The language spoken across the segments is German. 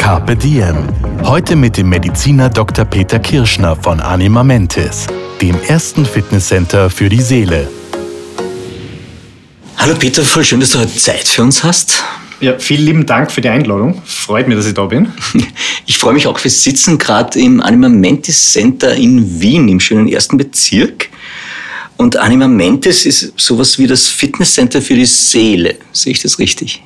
Carpe Diem. Heute mit dem Mediziner Dr. Peter Kirschner von Anima Mentis, dem ersten Fitnesscenter für die Seele. Hallo Peter, voll schön, dass du heute Zeit für uns hast. Ja, vielen lieben Dank für die Einladung. Freut mich, dass ich da bin. Ich freue mich auch, wir sitzen gerade im Anima Mentis Center in Wien, im schönen ersten Bezirk. Und Anima Mentis ist sowas wie das Fitnesscenter für die Seele. Sehe ich das richtig?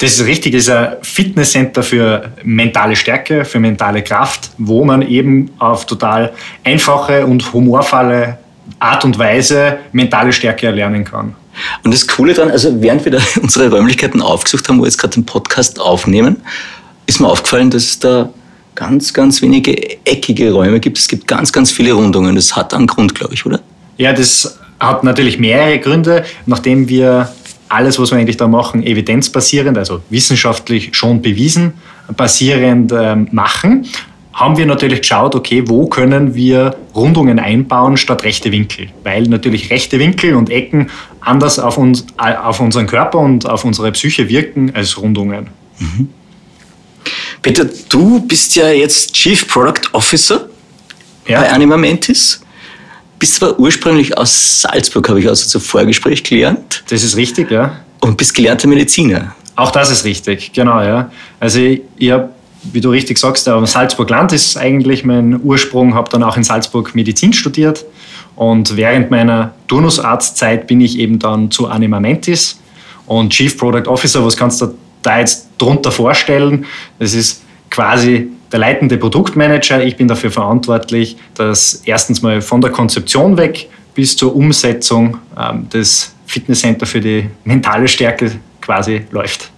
Das ist richtig, ist ein Fitnesscenter für mentale Stärke, für mentale Kraft, wo man eben auf total einfache und humorvolle Art und Weise mentale Stärke erlernen kann. Und das Coole daran, also während wir da unsere Räumlichkeiten aufgesucht haben, wo wir jetzt gerade den Podcast aufnehmen, ist mir aufgefallen, dass es da ganz, ganz wenige eckige Räume gibt. Es gibt ganz, ganz viele Rundungen. Das hat einen Grund, glaube ich, oder? Ja, das hat natürlich mehrere Gründe. Nachdem wir alles, was wir eigentlich da machen, evidenzbasierend, also wissenschaftlich schon bewiesen, basierend äh, machen, haben wir natürlich geschaut, okay, wo können wir Rundungen einbauen statt rechte Winkel? Weil natürlich rechte Winkel und Ecken anders auf, uns, auf unseren Körper und auf unsere Psyche wirken als Rundungen. Mhm. Peter, du bist ja jetzt Chief Product Officer ja. bei Anima Mentis. Bist zwar ursprünglich aus Salzburg, habe ich also zu Vorgespräch gelernt. Das ist richtig, ja. Und bist gelernter Mediziner. Auch das ist richtig, genau, ja. Also ich, ich habe, wie du richtig sagst, Salzburg-Land ist eigentlich mein Ursprung, habe dann auch in Salzburg Medizin studiert. Und während meiner Turnusarztzeit bin ich eben dann zu Anima Mentis und Chief Product Officer. Was kannst du da jetzt drunter vorstellen? Das ist quasi der leitende Produktmanager. Ich bin dafür verantwortlich, dass erstens mal von der Konzeption weg bis zur Umsetzung ähm, des Fitnesscenter für die mentale Stärke quasi läuft.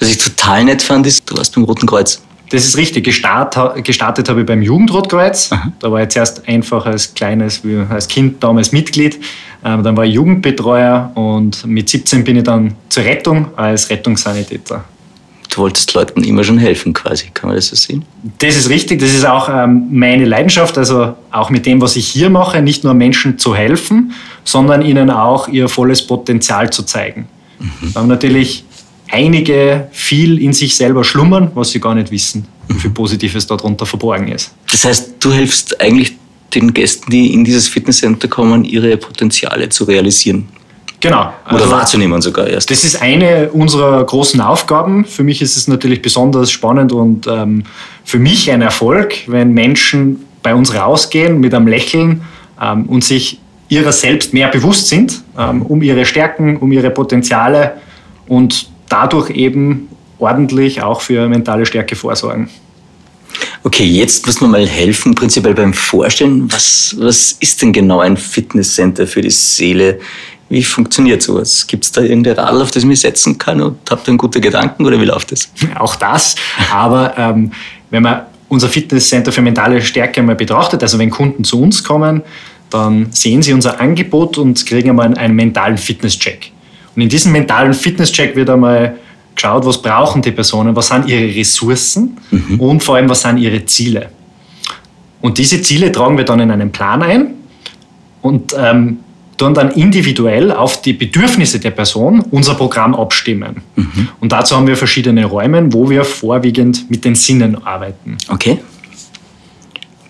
Was ich total nett fand, ist, du warst beim Roten Kreuz. Das ist richtig. Gestartet, gestartet habe ich beim Jugendrotkreuz. Aha. Da war ich zuerst einfach als kleines, als Kind damals Mitglied. Ähm, dann war ich Jugendbetreuer und mit 17 bin ich dann zur Rettung als Rettungssanitäter du wolltest Leuten immer schon helfen, quasi. Kann man das so sehen? Das ist richtig. Das ist auch ähm, meine Leidenschaft. Also auch mit dem, was ich hier mache, nicht nur Menschen zu helfen, sondern ihnen auch ihr volles Potenzial zu zeigen. Mhm. Weil natürlich einige viel in sich selber schlummern, was sie gar nicht wissen, wie viel mhm. Positives darunter verborgen ist. Das heißt, du hilfst eigentlich den Gästen, die in dieses Fitnesscenter kommen, ihre Potenziale zu realisieren. Genau. Oder also, wahrzunehmen sogar erst. Das ist eine unserer großen Aufgaben. Für mich ist es natürlich besonders spannend und ähm, für mich ein Erfolg, wenn Menschen bei uns rausgehen mit einem Lächeln ähm, und sich ihrer selbst mehr bewusst sind, ähm, um ihre Stärken, um ihre Potenziale und dadurch eben ordentlich auch für mentale Stärke vorsorgen. Okay, jetzt muss man mal helfen, prinzipiell beim Vorstellen. Was, was ist denn genau ein Fitnesscenter für die Seele? Wie funktioniert sowas? Gibt es da irgendein Radl, auf das ich mich setzen kann und habt ihr einen guten Gedanken oder wie läuft das? Auch das, aber ähm, wenn man unser Fitnesscenter für mentale Stärke mal betrachtet, also wenn Kunden zu uns kommen, dann sehen sie unser Angebot und kriegen einmal einen mentalen Fitnesscheck. Und in diesem mentalen Fitnesscheck wird einmal geschaut, was brauchen die Personen, was sind ihre Ressourcen mhm. und vor allem, was sind ihre Ziele. Und diese Ziele tragen wir dann in einen Plan ein und ähm, tun dann individuell auf die Bedürfnisse der Person unser Programm abstimmen. Mhm. Und dazu haben wir verschiedene Räume, wo wir vorwiegend mit den Sinnen arbeiten. Okay.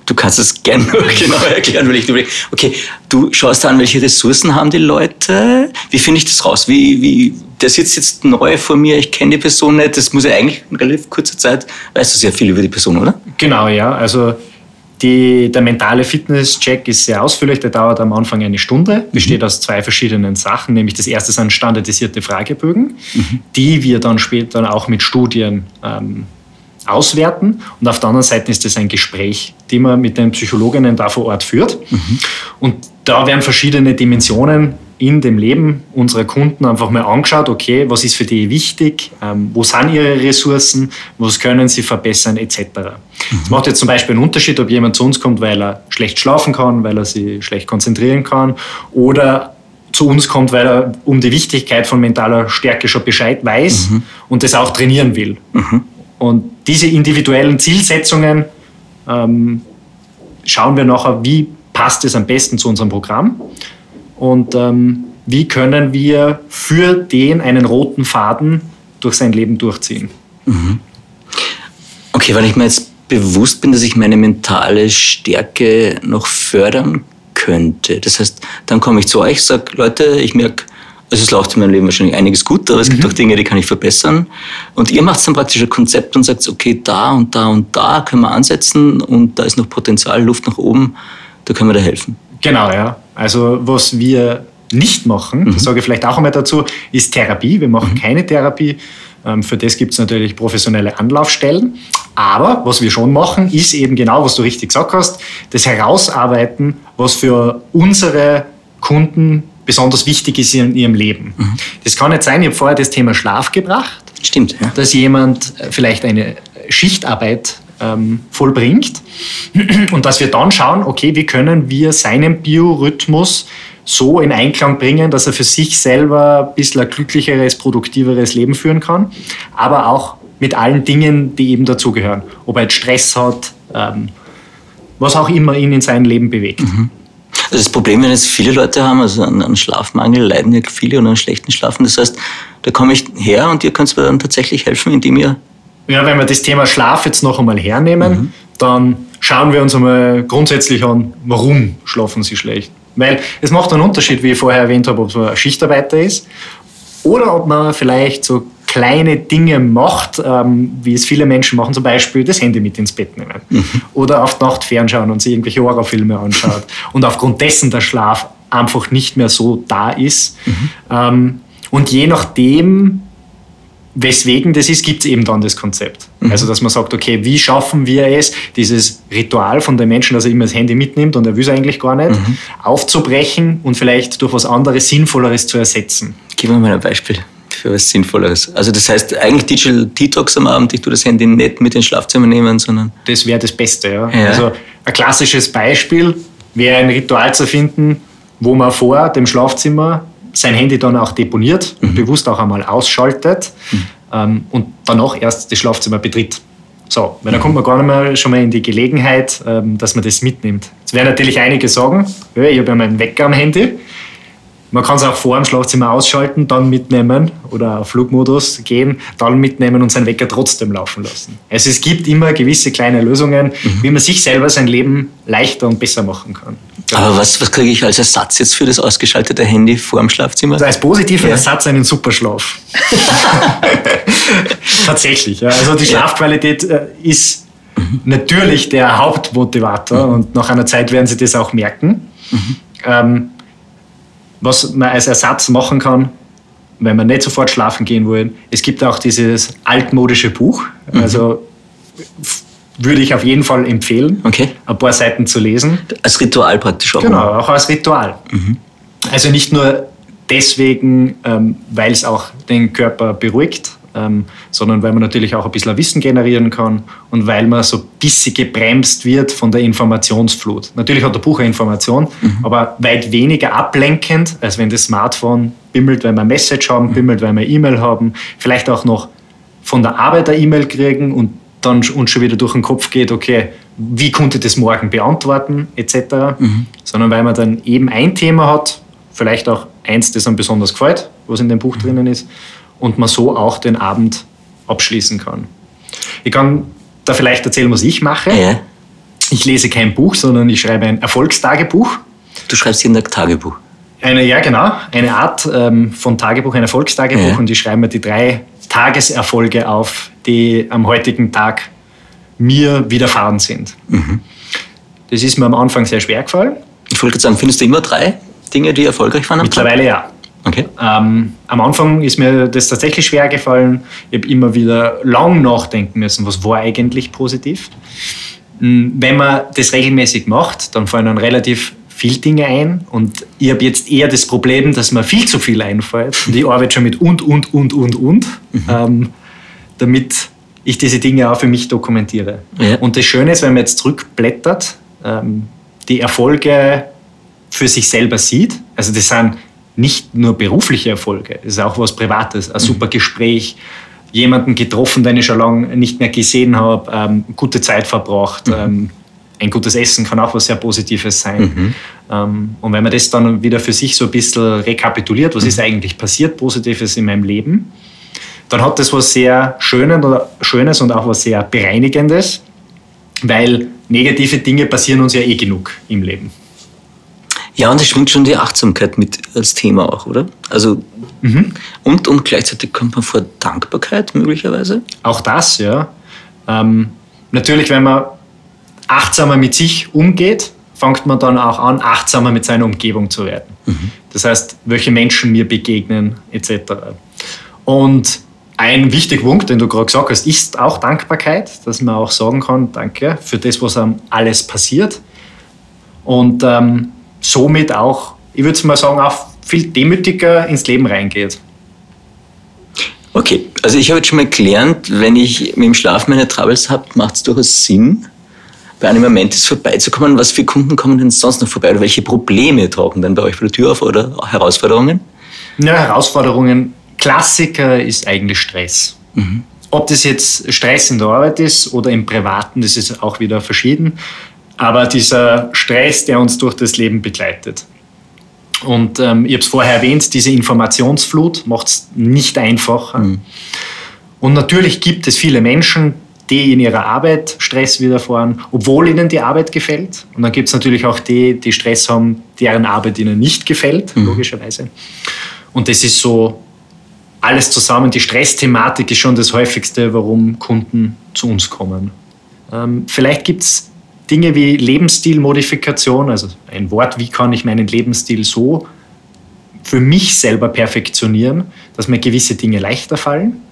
Du kannst es gerne genau erklären, weil ich überlege, okay, du schaust an, welche Ressourcen haben die Leute. Wie finde ich das raus? Wie, wie, der sitzt jetzt neu vor mir, ich kenne die Person nicht. Das muss ja eigentlich in relativ kurzer Zeit, weißt du sehr viel über die Person, oder? Genau, ja. Also die, der mentale Fitness-Check ist sehr ausführlich, der dauert am Anfang eine Stunde, besteht mhm. aus zwei verschiedenen Sachen, nämlich das erste sind standardisierte Fragebögen, mhm. die wir dann später auch mit Studien ähm, auswerten. Und auf der anderen Seite ist es ein Gespräch, die man mit den Psychologinnen da vor Ort führt. Mhm. Und da werden verschiedene Dimensionen in dem Leben unserer Kunden einfach mal angeschaut, okay, was ist für die wichtig, ähm, wo sind ihre Ressourcen, was können sie verbessern, etc. Es macht jetzt zum Beispiel einen Unterschied, ob jemand zu uns kommt, weil er schlecht schlafen kann, weil er sich schlecht konzentrieren kann oder zu uns kommt, weil er um die Wichtigkeit von mentaler Stärke schon Bescheid weiß und das auch trainieren will. Und diese individuellen Zielsetzungen ähm, schauen wir nachher, wie passt es am besten zu unserem Programm und ähm, wie können wir für den einen roten Faden durch sein Leben durchziehen. Okay, weil ich mir jetzt bewusst bin, dass ich meine mentale Stärke noch fördern könnte. Das heißt, dann komme ich zu euch, sage, Leute, ich merke, also es läuft in meinem Leben wahrscheinlich einiges gut, aber es gibt auch Dinge, die kann ich verbessern. Und ihr macht dann praktisch ein Konzept und sagt, okay, da und da und da können wir ansetzen und da ist noch Potenzial, Luft nach oben, da können wir da helfen. Genau, ja. Also was wir nicht machen, das sage ich vielleicht auch einmal dazu, ist Therapie. Wir machen keine Therapie. Ähm, Für das gibt es natürlich professionelle Anlaufstellen. Aber was wir schon machen, ist eben genau, was du richtig gesagt hast, das Herausarbeiten, was für unsere Kunden besonders wichtig ist in ihrem Leben. Das kann nicht sein, ich habe vorher das Thema Schlaf gebracht, Stimmt, ja. dass jemand äh, vielleicht eine Schichtarbeit ähm, vollbringt und dass wir dann schauen, okay, wie können wir seinen Biorhythmus so in Einklang bringen, dass er für sich selber ein bisschen ein glücklicheres, produktiveres Leben führen kann, aber auch mit allen Dingen, die eben dazugehören. Ob er jetzt Stress hat, ähm, was auch immer ihn in seinem Leben bewegt. Also das Problem, wenn jetzt viele Leute haben, also an, an Schlafmangel leiden ja viele und an schlechten Schlafen. Das heißt, da komme ich her und ihr könnt mir dann tatsächlich helfen, indem ihr Ja, wenn wir das Thema Schlaf jetzt noch einmal hernehmen, dann schauen wir uns einmal grundsätzlich an, warum schlafen sie schlecht. Weil es macht einen Unterschied, wie ich vorher erwähnt habe, ob man ein Schichtarbeiter ist oder ob man vielleicht so kleine Dinge macht, ähm, wie es viele Menschen machen, zum Beispiel das Handy mit ins Bett nehmen oder auf die Nacht fernschauen und sich irgendwelche Horrorfilme anschaut und aufgrund dessen der Schlaf einfach nicht mehr so da ist. Ähm, und je nachdem, weswegen das ist, gibt es eben dann das Konzept. Also, dass man sagt, okay, wie schaffen wir es, dieses Ritual von dem Menschen, dass er immer das Handy mitnimmt und er will es eigentlich gar nicht, aufzubrechen und vielleicht durch was anderes, Sinnvolleres zu ersetzen. Gib mir mal ein Beispiel für was Sinnvolleres. Also das heißt eigentlich Digital Detox am Abend, ich tue das Handy nicht mit ins Schlafzimmer nehmen, sondern Das wäre das Beste. Ja. Ja. Also, ein klassisches Beispiel wäre ein Ritual zu finden, wo man vor dem Schlafzimmer sein Handy dann auch deponiert und bewusst auch einmal ausschaltet ähm, und danach erst das Schlafzimmer betritt. So, weil dann kommt man gar nicht mehr schon mal in die Gelegenheit, ähm, dass man das mitnimmt. Jetzt werden natürlich einige sagen, ich habe ja meinen Wecker am Handy. Man kann es auch vor dem Schlafzimmer ausschalten, dann mitnehmen oder auf Flugmodus gehen, dann mitnehmen und seinen Wecker trotzdem laufen lassen. Also es gibt immer gewisse kleine Lösungen, wie man sich selber sein Leben leichter und besser machen kann. Aber was, was kriege ich als Ersatz jetzt für das ausgeschaltete Handy vor dem Schlafzimmer? Also als positiver Ja. Ersatz einen Superschlaf. Tatsächlich. Ja. Also die Schlafqualität äh, ist natürlich der Hauptmotivator und nach einer Zeit werden Sie das auch merken. Ähm, was man als Ersatz machen kann, wenn man nicht sofort schlafen gehen will, es gibt auch dieses altmodische Buch. Also f- würde ich auf jeden Fall empfehlen, Okay. ein paar Seiten zu lesen. Als Ritual praktisch auch. Genau, auch als Ritual. Also nicht nur deswegen, ähm, weil es auch den Körper beruhigt, ähm, sondern weil man natürlich auch ein bisschen Wissen generieren kann und weil man so ein bisschen gebremst wird von der Informationsflut. Natürlich hat der Buch eine Information, aber weit weniger ablenkend, als wenn das Smartphone bimmelt, weil wir Message haben, bimmelt, weil wir E-Mail haben, vielleicht auch noch von der Arbeit eine E-Mail kriegen und dann uns schon wieder durch den Kopf geht, okay, wie konnte das morgen beantworten, etc. Sondern weil man dann eben ein Thema hat, vielleicht auch eins, das einem besonders gefällt, was in dem Buch drinnen ist, und man so auch den Abend abschließen kann. Ich kann da vielleicht erzählen, was ich mache. Ja. Ich lese kein Buch, sondern ich schreibe ein Erfolgstagebuch. Du schreibst jeden Tag Tagebuch. Eine, ja, genau. Eine Art ähm, von Tagebuch, ein Erfolgstagebuch. Ja. Und ich schreibe mir die drei Tageserfolge auf, die am heutigen Tag mir widerfahren sind. Das ist mir am Anfang sehr schwer gefallen. Ich wollte gerade sagen, findest du immer drei Dinge, die erfolgreich waren am Tag? Mittlerweile ja. Okay. Ähm, am Anfang ist mir das tatsächlich schwer gefallen. Ich habe immer wieder lang nachdenken müssen, was war eigentlich positiv. Mm, Wenn man das regelmäßig macht, dann fallen dann relativ viel Dinge ein und ich habe jetzt eher das Problem, dass mir viel zu viel einfällt und ich arbeite schon mit und, und, und, und, und, mhm. ähm, damit ich diese Dinge auch für mich dokumentiere. Ja. Und das Schöne ist, wenn man jetzt zurückblättert, ähm, die Erfolge für sich selber sieht, also das sind nicht nur berufliche Erfolge, das ist auch was Privates, ein mhm. super Gespräch, jemanden getroffen, den ich schon lange nicht mehr gesehen habe, ähm, gute Zeit verbracht, mhm. ähm, ein gutes Essen kann auch was sehr Positives sein. Mhm. Ähm, und wenn man das dann wieder für sich so ein bisschen rekapituliert, was mhm. ist eigentlich passiert, Positives in meinem Leben, dann hat das was sehr Schönes und auch was sehr Bereinigendes, weil negative Dinge passieren uns ja eh genug im Leben. Ja, und es schwingt schon die Achtsamkeit mit als Thema auch, oder? Also mhm. und, und gleichzeitig kommt man vor Dankbarkeit möglicherweise? Auch das, ja. Ähm, natürlich, wenn man achtsamer mit sich umgeht, fängt man dann auch an, achtsamer mit seiner Umgebung zu werden. Mhm. Das heißt, welche Menschen mir begegnen, etc. Und ein wichtiger Punkt, den du gerade gesagt hast, ist auch Dankbarkeit, dass man auch sagen kann, danke für das, was einem alles passiert. Und ähm, somit auch, ich würde mal sagen, auch viel demütiger ins Leben reingeht. Okay, also ich habe jetzt schon mal gelernt, wenn ich mit dem Schlaf meine Troubles habe, macht es durchaus Sinn, bei einem Moment ist vorbeizukommen. Was für Kunden kommen denn sonst noch vorbei? Oder welche Probleme tauchen denn bei euch vor der Tür auf oder Herausforderungen? Ja, Herausforderungen. Klassiker ist eigentlich Stress. Mhm. Ob das jetzt Stress in der Arbeit ist oder im Privaten, das ist auch wieder verschieden aber dieser Stress, der uns durch das Leben begleitet. Und ähm, ich habe es vorher erwähnt, diese Informationsflut macht es nicht einfach. Mhm. Und natürlich gibt es viele Menschen, die in ihrer Arbeit Stress widerfahren, obwohl ihnen die Arbeit gefällt. Und dann gibt es natürlich auch die, die Stress haben, deren Arbeit ihnen nicht gefällt, mhm. logischerweise. Und das ist so alles zusammen. Die Stressthematik ist schon das häufigste, warum Kunden zu uns kommen. Ähm, vielleicht gibt es Dinge wie Lebensstilmodifikation, also ein Wort, wie kann ich meinen Lebensstil so für mich selber perfektionieren, dass mir gewisse Dinge leichter fallen.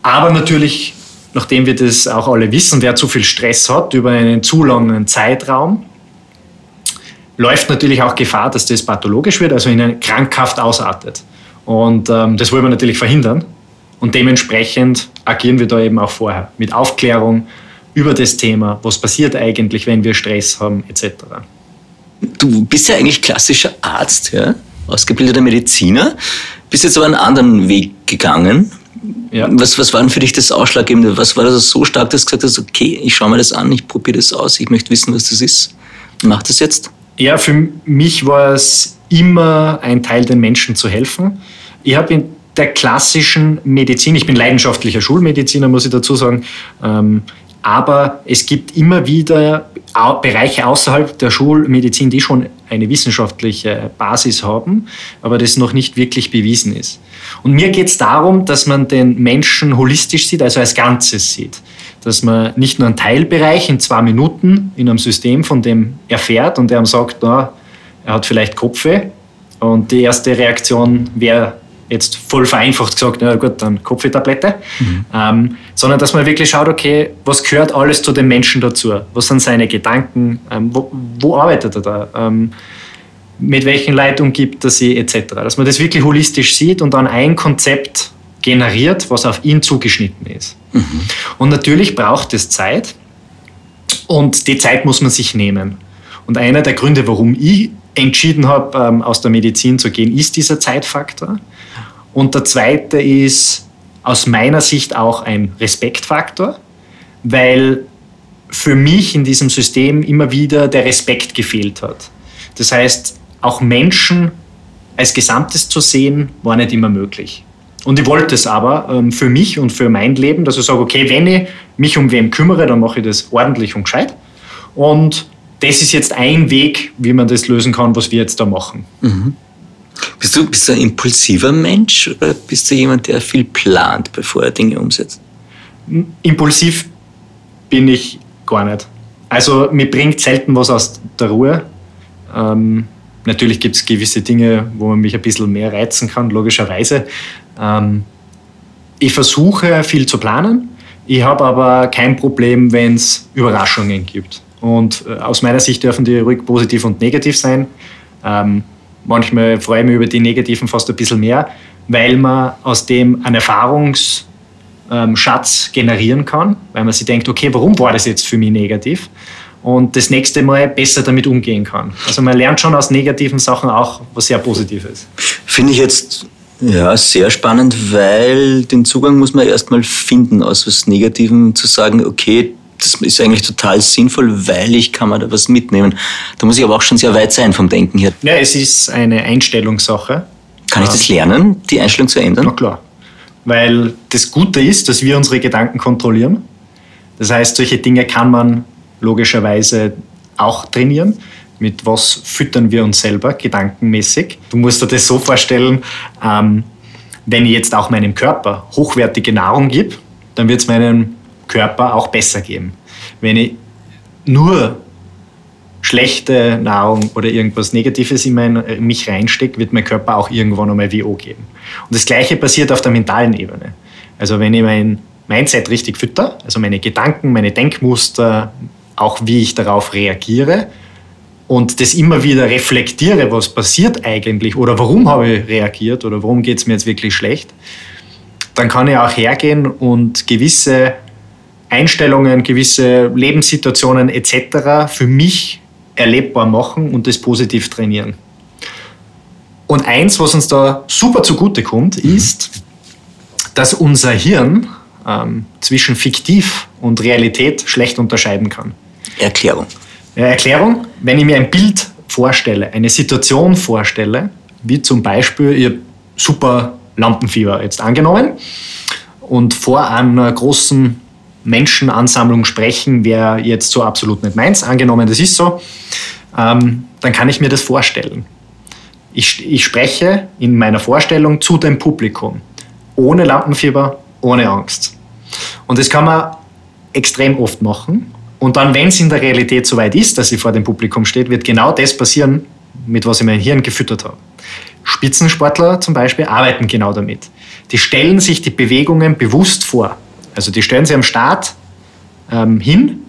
Aber natürlich, nachdem wir das auch alle wissen, wer zu viel Stress hat über einen zu langen Zeitraum, läuft natürlich auch Gefahr, dass das pathologisch wird, also in eine krankhaft ausartet. Und ähm, das wollen wir natürlich verhindern. Und dementsprechend agieren wir da eben auch vorher mit Aufklärung, über das Thema, was passiert eigentlich, wenn wir Stress haben, etc. Du bist ja eigentlich klassischer Arzt, ja? ausgebildeter Mediziner, bist jetzt aber einen anderen Weg gegangen. Ja. Was, was war denn für dich das Ausschlaggebende? Was war das so stark, dass du gesagt hast, okay, ich schaue mir das an, ich probiere das aus, ich möchte wissen, was das ist. Mach das jetzt? Ja, für mich war es immer ein Teil, den Menschen zu helfen. Ich habe in der klassischen Medizin, ich bin leidenschaftlicher Schulmediziner, muss ich dazu sagen, ähm, aber es gibt immer wieder Bereiche außerhalb der Schulmedizin, die schon eine wissenschaftliche Basis haben, aber das noch nicht wirklich bewiesen ist. Und mir geht es darum, dass man den Menschen holistisch sieht, also als Ganzes sieht. Dass man nicht nur einen Teilbereich in zwei Minuten in einem System von dem erfährt und der sagt, na, er hat vielleicht Kopfweh. Und die erste Reaktion wäre jetzt voll vereinfacht gesagt, na gut, dann Kopfwehtablette, mhm. ähm, sondern dass man wirklich schaut, okay, was gehört alles zu dem Menschen dazu? Was sind seine Gedanken? Ähm, wo, wo, arbeitet er da? Ähm, mit welchen Leitungen gibt er sie, etc. Dass man das wirklich holistisch sieht und dann ein Konzept generiert, was auf ihn zugeschnitten ist. Mhm. Und natürlich braucht es Zeit und die Zeit muss man sich nehmen. Und einer der Gründe, warum ich entschieden habe, ähm, aus der Medizin zu gehen, ist dieser Zeitfaktor. Und der zweite ist aus meiner Sicht auch ein Respektfaktor, weil für mich in diesem System immer wieder der Respekt gefehlt hat. Das heißt, auch Menschen als Gesamtes zu sehen, war nicht immer möglich. Und ich wollte es aber ähm, für mich und für mein Leben, dass ich sage, okay, wenn ich mich um wen kümmere, dann mache ich das ordentlich und gescheit. Und das ist jetzt ein Weg, wie man das lösen kann, was wir jetzt da machen. Mhm. Bist du, bist du ein impulsiver Mensch oder bist du jemand, der viel plant, bevor er Dinge umsetzt? Impulsiv bin ich gar nicht. Also mir bringt selten was aus der Ruhe. Ähm, natürlich gibt es gewisse Dinge, wo man mich ein bisschen mehr reizen kann, logischerweise. Ähm, ich versuche viel zu planen. Ich habe aber kein Problem, wenn es Überraschungen gibt. Und äh, aus meiner Sicht dürfen die ruhig positiv und negativ sein. Ähm, manchmal freue ich mich über die negativen fast ein bisschen mehr, weil man aus dem einen Erfahrungsschatz ähm, generieren kann, weil man sich denkt, okay, warum war das jetzt für mich negativ? Und das nächste Mal besser damit umgehen kann. Also man lernt schon aus negativen Sachen auch was sehr Positives. Finde ich jetzt ja, sehr spannend, weil den Zugang muss man erstmal finden, aus was Negativem zu sagen, okay, das ist eigentlich total sinnvoll, weil ich kann mir da was mitnehmen. Da muss ich aber auch schon sehr weit sein vom Denken her. Ja, es ist eine Einstellungssache. Kann ich das lernen, die Einstellung zu ändern? Na klar. Weil das Gute ist, dass wir unsere Gedanken kontrollieren. Das heißt, solche Dinge kann man logischerweise auch trainieren. Mit was füttern wir uns selber gedankenmäßig? Du musst dir das so vorstellen, ähm, wenn ich jetzt auch meinem Körper hochwertige Nahrung gebe, dann wird es meinem Körper auch besser geben. Wenn ich nur schlechte Nahrung oder irgendwas Negatives in, mein, in mich reinstecke, wird mein Körper auch irgendwann einmal WO geben. Und das Gleiche passiert auf der mentalen Ebene. Also wenn ich mein Mindset richtig fütter, also meine Gedanken, meine Denkmuster, auch wie ich darauf reagiere und das immer wieder reflektiere, was passiert eigentlich oder warum habe ich reagiert oder warum geht es mir jetzt wirklich schlecht, dann kann ich auch hergehen und gewisse Einstellungen, gewisse Lebenssituationen etc. für mich erlebbar machen und das positiv trainieren. Und eins, was uns da super zugute kommt, mhm. ist, dass unser Hirn ähm, zwischen fiktiv und Realität schlecht unterscheiden kann. Erklärung. Erklärung, wenn ich mir ein Bild vorstelle, eine Situation vorstelle, wie zum Beispiel, habe super Lampenfieber jetzt angenommen und vor einer großen Menschenansammlung sprechen wäre jetzt so absolut nicht meins. Angenommen, das ist so, ähm, dann kann ich mir das vorstellen. Ich, ich spreche in meiner Vorstellung zu dem Publikum. Ohne Lampenfieber, ohne Angst. Und das kann man extrem oft machen. Und dann, wenn es in der Realität soweit ist, dass sie vor dem Publikum steht, wird genau das passieren, mit was ich mein Hirn gefüttert habe. Spitzensportler zum Beispiel arbeiten genau damit. Die stellen sich die Bewegungen bewusst vor. Also die stellen sie am Start ähm, hin,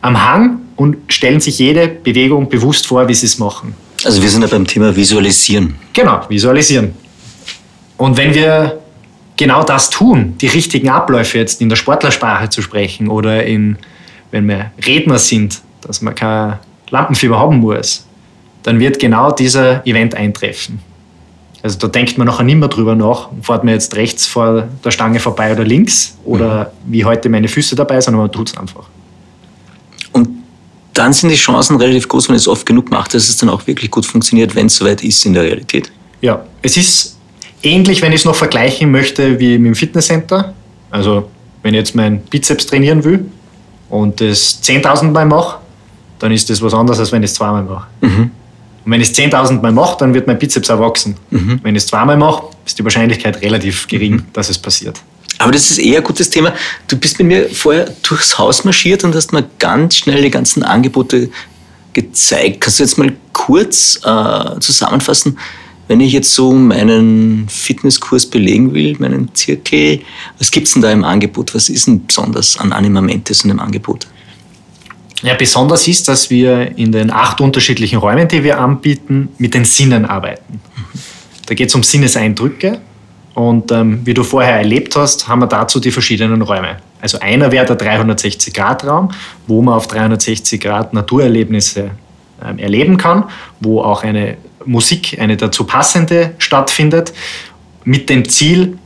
am Hang und stellen sich jede Bewegung bewusst vor, wie sie es machen. Also wir sind ja beim Thema Visualisieren. Genau, visualisieren. Und wenn wir genau das tun, die richtigen Abläufe jetzt in der Sportlersprache zu sprechen oder in, wenn wir Redner sind, dass man kein Lampenfieber haben muss, dann wird genau dieser Event eintreffen. Also da denkt man nachher nicht mehr drüber nach, fährt man jetzt rechts vor der Stange vorbei oder links oder mhm. wie heute meine Füße dabei, sondern man tut es einfach. Und dann sind die Chancen relativ groß, wenn es oft genug macht, dass es dann auch wirklich gut funktioniert, wenn es soweit ist in der Realität. Ja, es ist ähnlich, wenn ich es noch vergleichen möchte, wie mit dem Fitnesscenter. Also wenn ich jetzt meinen Bizeps trainieren will und das 10.000 Mal mache, dann ist das was anderes, als wenn ich es zweimal mache. Mhm. Und wenn ich es 10.000 Mal mache, dann wird mein Bizeps erwachsen. Mhm. Wenn ich es zweimal mache, ist die Wahrscheinlichkeit relativ gering, mhm. dass es passiert. Aber das ist eher ein gutes Thema. Du bist mit mir vorher durchs Haus marschiert und hast mir ganz schnell die ganzen Angebote gezeigt. Kannst du jetzt mal kurz äh, zusammenfassen, wenn ich jetzt so meinen Fitnesskurs belegen will, meinen Zirkel, was gibt es denn da im Angebot? Was ist denn besonders an Animamentes und im Angebot? Ja, besonders ist, dass wir in den acht unterschiedlichen Räumen, die wir anbieten, mit den Sinnen arbeiten. Da geht es um Sinneseindrücke. Und ähm, wie du vorher erlebt hast, haben wir dazu die verschiedenen Räume. Also einer wäre der 360-Grad-Raum, wo man auf 360 Grad Naturerlebnisse ähm, erleben kann, wo auch eine Musik, eine dazu passende stattfindet, mit dem Ziel,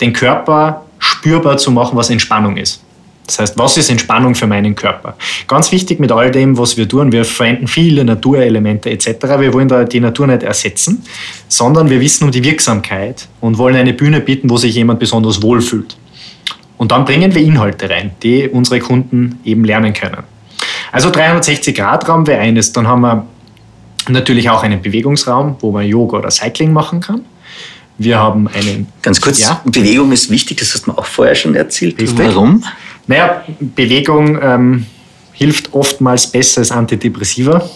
den Körper spürbar zu machen, was Entspannung ist. Das heißt, was ist Entspannung für meinen Körper? Ganz wichtig mit all dem, was wir tun, wir verwenden viele Naturelemente etc. Wir wollen da die Natur nicht ersetzen, sondern wir wissen um die Wirksamkeit und wollen eine Bühne bieten, wo sich jemand besonders wohlfühlt. Und dann bringen wir Inhalte rein, die unsere Kunden eben lernen können. Also 360-Grad-Raum wäre eines. Dann haben wir natürlich auch einen Bewegungsraum, wo man Yoga oder Cycling machen kann. Wir haben einen. Ganz kurz, ja? Bewegung ist wichtig, das hast du mir auch vorher schon erzählt. Richtig. Warum? Naja, Bewegung ähm, hilft oftmals besser als Antidepressiva.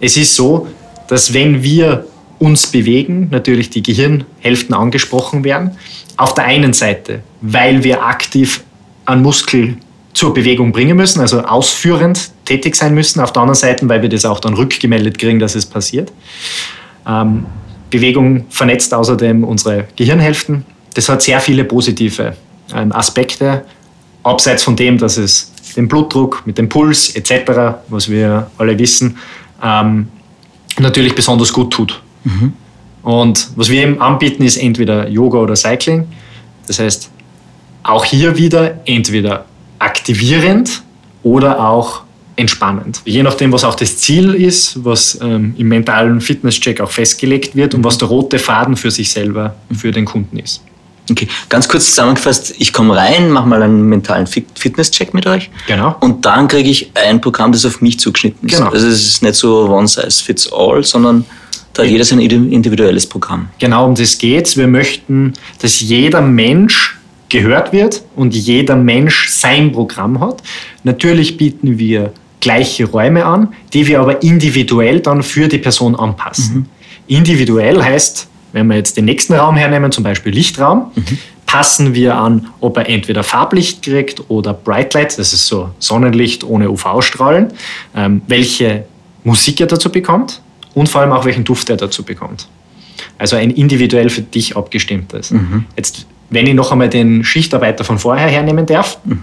Es ist so, dass wenn wir uns bewegen, natürlich die Gehirnhälften angesprochen werden. Auf der einen Seite, weil wir aktiv einen Muskel zur Bewegung bringen müssen, also ausführend tätig sein müssen. Auf der anderen Seite, weil wir das auch dann rückgemeldet kriegen, dass es passiert. Ähm, Bewegung vernetzt außerdem unsere Gehirnhälften. Das hat sehr viele positive ähm, Aspekte, abseits von dem, dass es den Blutdruck mit dem Puls etc., was wir alle wissen, ähm, natürlich besonders gut tut. Mhm. Und was wir eben anbieten, ist entweder Yoga oder Cycling. Das heißt, auch hier wieder entweder aktivierend oder auch entspannend. Je nachdem, was auch das Ziel ist, was ähm, im mentalen Fitnesscheck auch festgelegt wird und was der rote Faden für sich selber, für den Kunden ist. Okay, ganz kurz zusammengefasst, ich komme rein, mache mal einen mentalen Fitnesscheck mit euch. Genau. Und dann kriege ich ein Programm, das auf mich zugeschnitten ist. Genau. Also es ist nicht so one size fits all, sondern da hat jeder sein individuelles Programm. Genau um das geht's. Wir möchten, dass jeder Mensch gehört wird und jeder Mensch sein Programm hat. Natürlich bieten wir gleiche Räume an, die wir aber individuell dann für die Person anpassen. Mhm. Individuell heißt, wenn wir jetzt den nächsten Raum hernehmen, zum Beispiel Lichtraum, mhm. passen wir an, ob er entweder Farblicht kriegt oder Bright Light, das ist so Sonnenlicht ohne UV-Strahlen, ähm, welche Musik er dazu bekommt und vor allem auch welchen Duft er dazu bekommt. Also ein individuell für dich abgestimmtes. Mhm. Jetzt, wenn ich noch einmal den Schichtarbeiter von vorher hernehmen darf, mhm.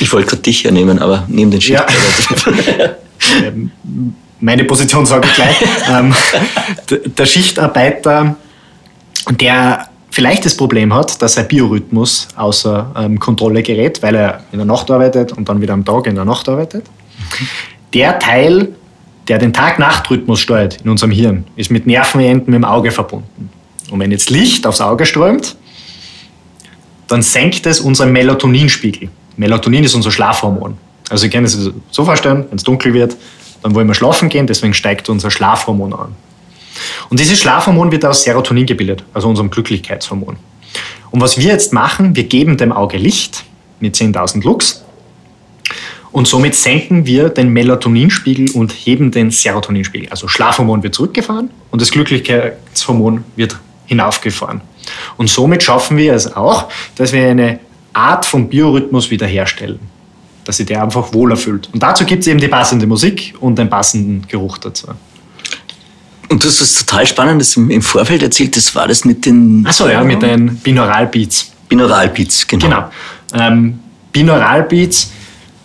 Ich wollte gerade dich hernehmen, aber neben den Schichtarbeiter. Ja. Meine Position sage ich gleich. Ähm, der Schichtarbeiter, der vielleicht das Problem hat, dass sein Biorhythmus außer ähm, Kontrolle gerät, weil er in der Nacht arbeitet und dann wieder am Tag in der Nacht arbeitet. Der Teil, der den Tag-Nacht-Rhythmus steuert in unserem Hirn, ist mit Nervenenden im Auge verbunden. Und wenn jetzt Licht aufs Auge strömt, dann senkt es unseren Melatoninspiegel. Melatonin ist unser Schlafhormon. Also Sie können es so vorstellen, wenn es dunkel wird, dann wollen wir schlafen gehen, deswegen steigt unser Schlafhormon an. Und dieses Schlafhormon wird aus Serotonin gebildet, also unserem Glücklichkeitshormon. Und was wir jetzt machen, wir geben dem Auge Licht mit 10.000 Lux und somit senken wir den Melatoninspiegel und heben den Serotoninspiegel. Also Schlafhormon wird zurückgefahren und das Glücklichkeitshormon wird hinaufgefahren. Und somit schaffen wir es auch, dass wir eine Art von Biorhythmus wiederherstellen. Dass sich der einfach wohler fühlt. Und dazu gibt es eben die passende Musik und den passenden Geruch dazu. Und du hast das total Spannendes im Vorfeld erzählt, das war das mit den. Achso, ja, mit den Binaural-Beats. Binaural-Beats, genau. Genau. Ähm, Binaural-Beats,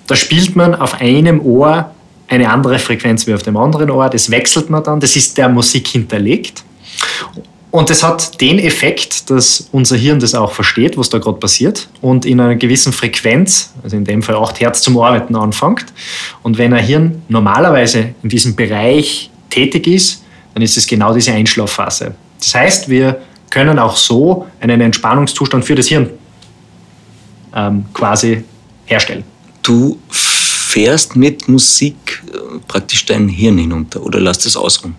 da spielt man auf einem Ohr eine andere Frequenz wie auf dem anderen Ohr. Das wechselt man dann, das ist der Musik hinterlegt. Und das hat den Effekt, dass unser Hirn das auch versteht, was da gerade passiert und in einer gewissen Frequenz, also in dem Fall 8 Hertz zum Arbeiten anfängt. Und wenn ein Hirn normalerweise in diesem Bereich tätig ist, dann ist es genau diese Einschlafphase. Das heißt, wir können auch so einen Entspannungszustand für das Hirn ähm, quasi herstellen. Du fährst mit Musik äh, praktisch dein Hirn hinunter oder lässt es ausruhen?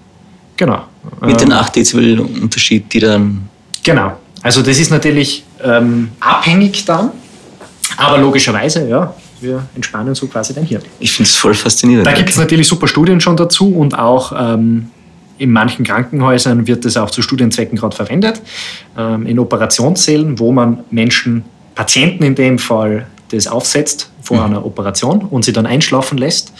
Genau. Mit den 8 ähm, Dezibel Unterschied, die dann. Genau. Also das ist natürlich ähm, abhängig dann, aber logischerweise, ja, wir entspannen so quasi dann hier. Ich finde es voll faszinierend. Da gibt es natürlich super Studien schon dazu und auch ähm, in manchen Krankenhäusern wird das auch zu Studienzwecken gerade verwendet. Ähm, in Operationssälen, wo man Menschen, Patienten in dem Fall, das aufsetzt vor mhm. einer Operation und sie dann einschlafen lässt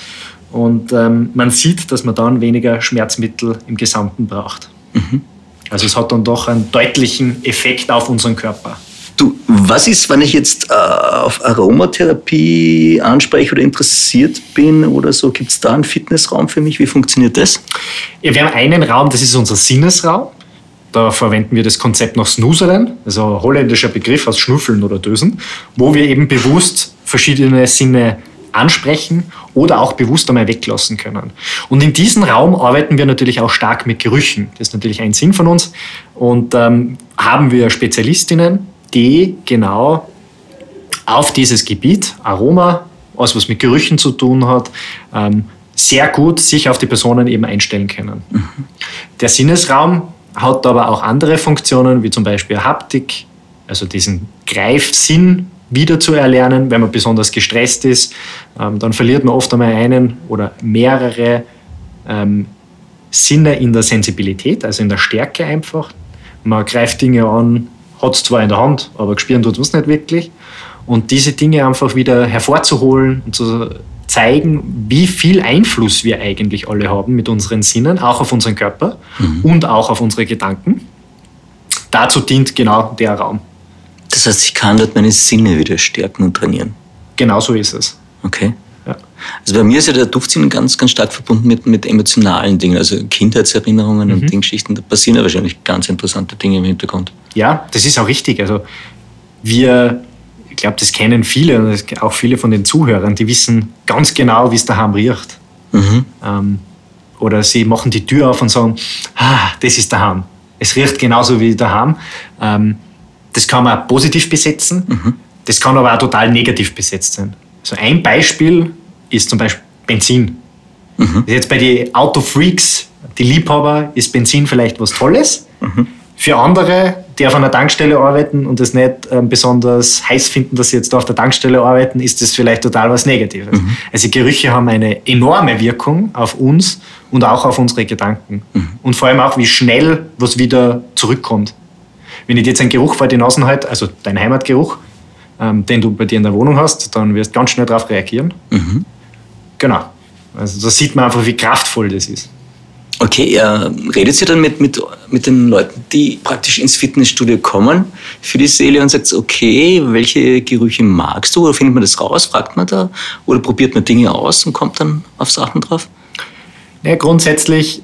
und ähm, man sieht, dass man dann weniger Schmerzmittel im Gesamten braucht. Mhm. Also es hat dann doch einen deutlichen Effekt auf unseren Körper. Du, was ist, wenn ich jetzt äh, auf Aromatherapie anspreche oder interessiert bin oder so? Gibt es da einen Fitnessraum für mich? Wie funktioniert das? Ja, wir haben einen Raum, das ist unser Sinnesraum. Da verwenden wir das Konzept noch Snoozelen, also ein holländischer Begriff aus Schnuffeln oder Dösen, wo wir eben bewusst verschiedene Sinne ansprechen oder auch bewusst einmal weglassen können. Und in diesem Raum arbeiten wir natürlich auch stark mit Gerüchen. Das ist natürlich ein Sinn von uns. Und ähm, haben wir Spezialistinnen, die genau auf dieses Gebiet, Aroma, alles was mit Gerüchen zu tun hat, ähm, sehr gut sich auf die Personen eben einstellen können. Mhm. Der Sinnesraum hat aber auch andere Funktionen, wie zum Beispiel Haptik, also diesen Greifsinn, wieder zu erlernen, wenn man besonders gestresst ist. Ähm, dann verliert man oft einmal einen oder mehrere ähm, Sinne in der Sensibilität, also in der Stärke einfach. Man greift Dinge an, hat es zwar in der Hand, aber gespüren tut man es nicht wirklich. Und diese Dinge einfach wieder hervorzuholen und zu zeigen, wie viel Einfluss wir eigentlich alle haben mit unseren Sinnen, auch auf unseren Körper und auch auf unsere Gedanken. Dazu dient genau der Raum. Das heißt, ich kann dort meine Sinne wieder stärken und trainieren. Genau so ist es. Okay. Ja. Also bei mir ist ja der Duftsinn ganz, ganz stark verbunden mit, mit emotionalen Dingen, also Kindheitserinnerungen Mhm. und Dinggeschichten. Da passieren ja wahrscheinlich ganz interessante Dinge im Hintergrund. Ja, das ist auch richtig. Also wir, ich glaube, das kennen viele und auch viele von den Zuhörern, die wissen ganz genau, wie es daheim riecht. Mhm. Ähm, oder sie machen die Tür auf und sagen, ah, das ist daheim. Es riecht genauso wie daheim. Ähm, das kann man positiv besetzen, das kann aber auch total negativ besetzt sein. Also ein Beispiel ist zum Beispiel Benzin. Jetzt bei den Autofreaks, die Liebhaber, ist Benzin vielleicht was Tolles. Für andere, die auf einer Tankstelle arbeiten und es nicht ähm, besonders heiß finden, dass sie jetzt da auf der Tankstelle arbeiten, ist das vielleicht total was Negatives. Also Gerüche haben eine enorme Wirkung auf uns und auch auf unsere Gedanken. Und vor allem auch, wie schnell was wieder zurückkommt. Wenn ich dir jetzt einen Geruch vor die Nase halte, also dein Heimatgeruch, ähm, den du bei dir in der Wohnung hast, dann wirst du ganz schnell darauf reagieren. Genau. Also da sieht man einfach, wie kraftvoll das ist. Okay, ja, redet ihr dann mit, mit, mit den Leuten, die praktisch ins Fitnessstudio kommen für die Seele und sagt, okay, welche Gerüche magst du? Oder findet man das raus? Fragt man da? Oder probiert man Dinge aus und kommt dann auf Sachen drauf? Ja, grundsätzlich,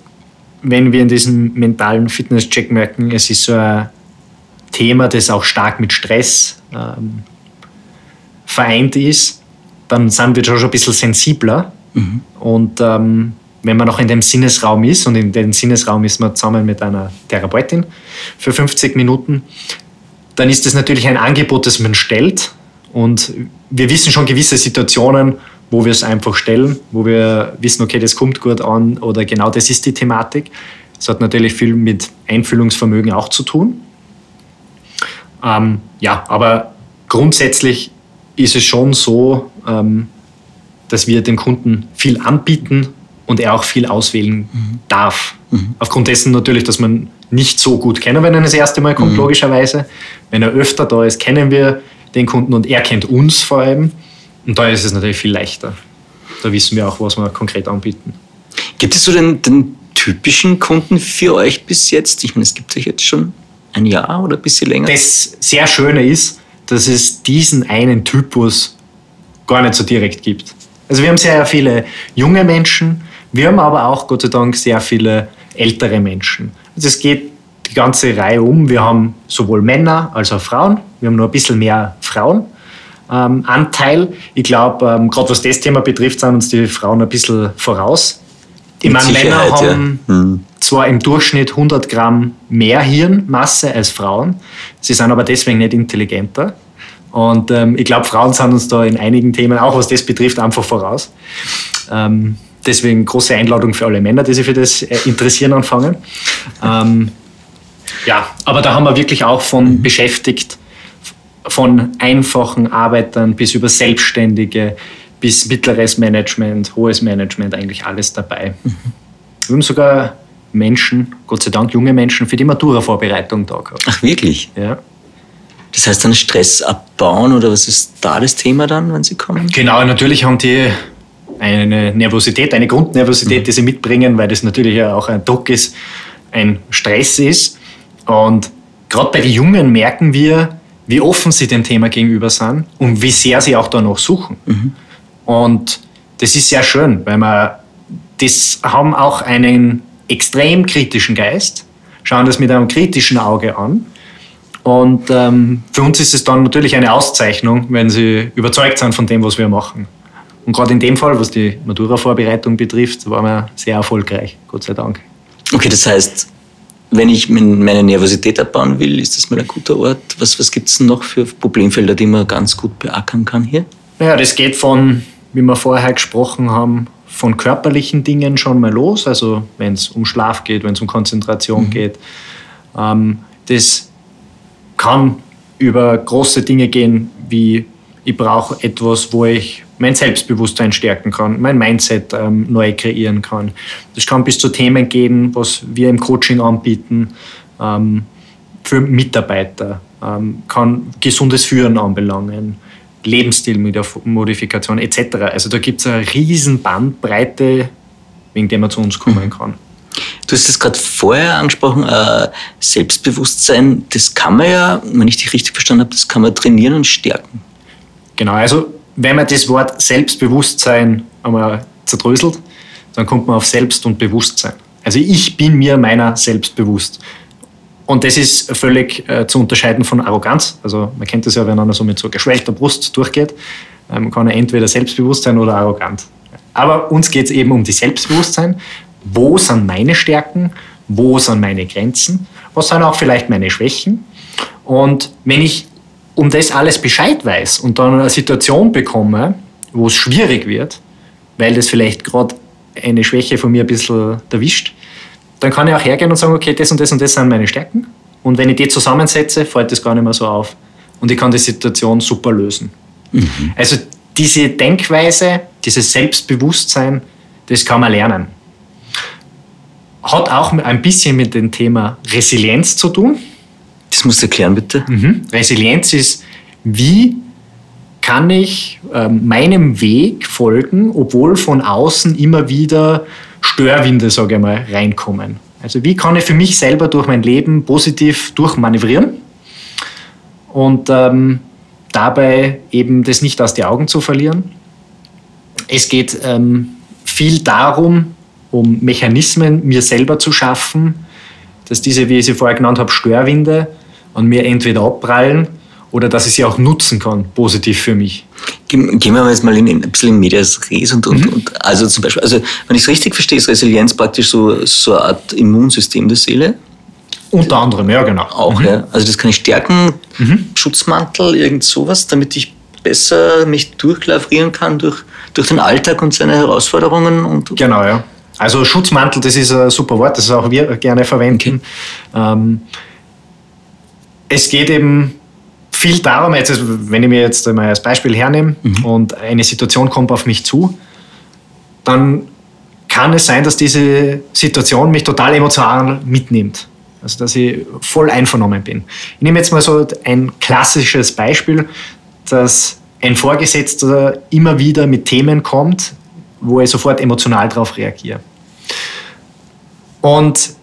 wenn wir in diesem mentalen Fitnesscheck merken, es ist so ein Thema, das auch stark mit Stress ähm, vereint ist, dann sind wir schon ein bisschen sensibler. Und ähm, wenn man noch in dem Sinnesraum ist, und in dem Sinnesraum ist man zusammen mit einer Therapeutin für 50 Minuten, dann ist das natürlich ein Angebot, das man stellt. Und wir wissen schon gewisse Situationen, wo wir es einfach stellen, wo wir wissen, okay, das kommt gut an oder genau das ist die Thematik. Das hat natürlich viel mit Einfühlungsvermögen auch zu tun. Ähm, ja, aber grundsätzlich ist es schon so, ähm, dass wir dem Kunden viel anbieten und er auch viel auswählen darf. Aufgrund dessen natürlich, dass man nicht so gut kennen, wenn er das erste Mal kommt, logischerweise. Wenn er öfter da ist, kennen wir den Kunden und er kennt uns vor allem. Und da ist es natürlich viel leichter. Da wissen wir auch, was wir konkret anbieten. Gibt es so den, den typischen Kunden für euch bis jetzt? Ich meine, es gibt euch jetzt schon ein Jahr oder ein bisschen länger. Das sehr Schöne ist, dass es diesen einen Typus gar nicht so direkt gibt. Also wir haben sehr viele junge Menschen, wir haben aber auch Gott sei Dank sehr viele ältere Menschen. Also es geht die ganze Reihe um. Wir haben sowohl Männer als auch Frauen. Wir haben nur ein bisschen mehr Frauenanteil. ich glaube, ähm, gerade was das Thema betrifft, sind uns die Frauen ein bisschen voraus. Ich meine, Männer Sicherheit, ja. haben Hm. zwar im Durchschnitt 100 Gramm mehr Hirnmasse als Frauen, sie sind aber deswegen nicht intelligenter. Und ähm, ich glaube, Frauen sind uns da in einigen Themen, auch was das betrifft, einfach voraus. Ähm, deswegen große Einladung für alle Männer, die sich für das äh, interessieren anfangen. Ähm, ja, aber da haben wir wirklich auch von beschäftigt, von einfachen Arbeitern bis über Selbstständige, bis mittleres Management, hohes Management, eigentlich alles dabei. Wir haben sogar Menschen, Gott sei Dank junge Menschen, für die Matura-Vorbereitung da gehabt. Ach, wirklich? Ja. Das heißt dann Stress abbauen oder was ist da das Thema dann, wenn sie kommen? Genau, natürlich haben die eine Nervosität, eine Grundnervosität, die sie mitbringen, weil das natürlich ja auch ein Druck ist, ein Stress ist. Und gerade bei den Jungen merken wir, wie offen sie dem Thema gegenüber sind und wie sehr sie auch danach suchen. Und das ist sehr schön, weil wir das haben auch einen extrem kritischen Geist, schauen das mit einem kritischen Auge an. Und ähm, für uns ist es dann natürlich eine Auszeichnung, wenn sie überzeugt sind von dem, was wir machen. Und gerade in dem Fall, was die Matura-Vorbereitung betrifft, waren wir sehr erfolgreich, Gott sei Dank. Okay, das heißt, wenn ich meine Nervosität abbauen will, ist das mal ein guter Ort. Was, was gibt es noch für Problemfelder, die man ganz gut beackern kann hier? Naja, das geht von, wie wir vorher gesprochen haben, von körperlichen Dingen schon mal los, also wenn es um Schlaf geht, wenn es um Konzentration geht. Ähm, das kann über große Dinge gehen, wie ich brauche etwas, wo ich mein Selbstbewusstsein stärken kann, mein Mindset ähm, neu kreieren kann. Das kann bis zu Themen gehen, was wir im Coaching anbieten, ähm, für Mitarbeiter, ähm, kann gesundes Führen anbelangen, Lebensstilmodifikation etc. Also da gibt es eine riesen Bandbreite, wegen der man zu uns kommen kann. Du hast es gerade vorher angesprochen, äh, Selbstbewusstsein, das kann man ja, wenn ich dich richtig verstanden habe, das kann man trainieren und stärken. Genau, also wenn man das Wort Selbstbewusstsein einmal zerdröselt, dann kommt man auf Selbst und Bewusstsein. Also ich bin mir meiner selbst bewusst. Und das ist völlig äh, zu unterscheiden von Arroganz. Also man kennt das ja, wenn einer so mit so geschwellter Brust durchgeht, ähm, kann er entweder selbstbewusst sein oder arrogant. Aber uns geht es eben um die Selbstbewusstsein. Wo sind meine Stärken? Wo sind meine Grenzen? Was sind auch vielleicht meine Schwächen? Und wenn ich um das alles Bescheid weiß und dann eine Situation bekomme, wo es schwierig wird, weil das vielleicht gerade eine Schwäche von mir ein bisschen erwischt, dann kann ich auch hergehen und sagen, okay, das und das und das sind meine Stärken. Und wenn ich die zusammensetze, fällt das gar nicht mehr so auf. Und ich kann die Situation super lösen. Mhm. Also diese Denkweise, dieses Selbstbewusstsein, das kann man lernen. Hat auch ein bisschen mit dem Thema Resilienz zu tun. Das musst du erklären, bitte. Mhm. Resilienz ist, wie kann ich äh, meinem Weg folgen, obwohl von außen immer wieder Störwinde, sage ich mal, reinkommen. Also wie kann ich für mich selber durch mein Leben positiv durchmanövrieren und ähm, dabei eben das nicht aus den Augen zu verlieren. Es geht ähm, viel darum, um Mechanismen mir selber zu schaffen, dass diese, wie ich sie vorher genannt habe, Störwinde an mir entweder abprallen oder dass ich sie auch nutzen kann, positiv für mich. Gehen wir jetzt mal in, ein bisschen in Medias Res und, und, mhm. und also zum Beispiel, also wenn ich es richtig verstehe, ist Resilienz praktisch so, so eine Art Immunsystem der Seele. Unter anderem, ja, genau. Auch, mhm. ja. Also das kann ich stärken, mhm. Schutzmantel, irgend sowas, damit ich besser mich durchlavrieren kann durch, durch den Alltag und seine Herausforderungen. Und genau, ja. Also Schutzmantel, das ist ein super Wort, das auch wir gerne verwenden. Okay. Ähm, es geht eben viel darum, jetzt, wenn ich mir jetzt mal als Beispiel hernehme mhm. und eine Situation kommt auf mich zu, dann kann es sein, dass diese Situation mich total emotional mitnimmt. Also, dass ich voll einvernommen bin. Ich nehme jetzt mal so ein klassisches Beispiel, dass ein Vorgesetzter immer wieder mit Themen kommt, wo ich sofort emotional darauf reagiere. Und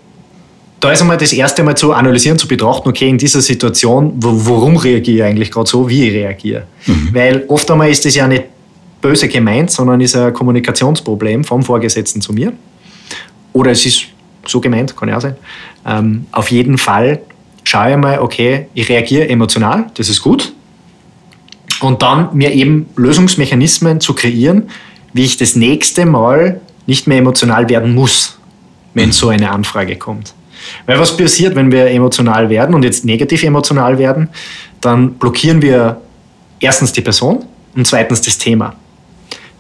da ist einmal das erste Mal zu analysieren, zu betrachten, okay, in dieser Situation, warum reagiere ich eigentlich gerade so, wie ich reagiere. Mhm. Weil oft einmal ist das ja nicht böse gemeint, sondern ist ein Kommunikationsproblem vom Vorgesetzten zu mir. Oder es ist so gemeint, kann ja auch sein. Ähm, auf jeden Fall schaue ich mal, okay, ich reagiere emotional, das ist gut. Und dann mir eben Lösungsmechanismen zu kreieren, wie ich das nächste Mal nicht mehr emotional werden muss, wenn mhm. so eine Anfrage kommt. Weil was passiert, wenn wir emotional werden und jetzt negativ emotional werden, dann blockieren wir erstens die Person und zweitens das Thema.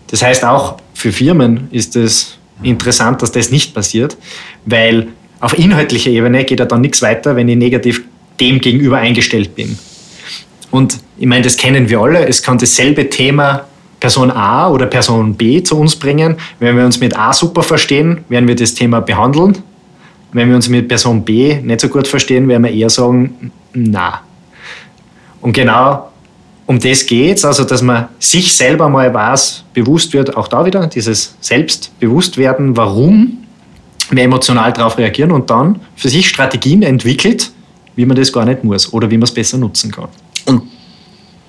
Das heißt, auch für Firmen ist es interessant, dass das nicht passiert, weil auf inhaltlicher Ebene geht ja dann nichts weiter, wenn ich negativ dem gegenüber eingestellt bin. Und ich meine, das kennen wir alle. Es kann dasselbe Thema Person A oder Person B zu uns bringen. Wenn wir uns mit A super verstehen, werden wir das Thema behandeln wenn wir uns mit Person B nicht so gut verstehen, werden wir eher sagen, na. Und genau um das geht es, also dass man sich selber mal was bewusst wird, auch da wieder dieses Selbstbewusstwerden, warum wir emotional darauf reagieren und dann für sich Strategien entwickelt, wie man das gar nicht muss oder wie man es besser nutzen kann. Und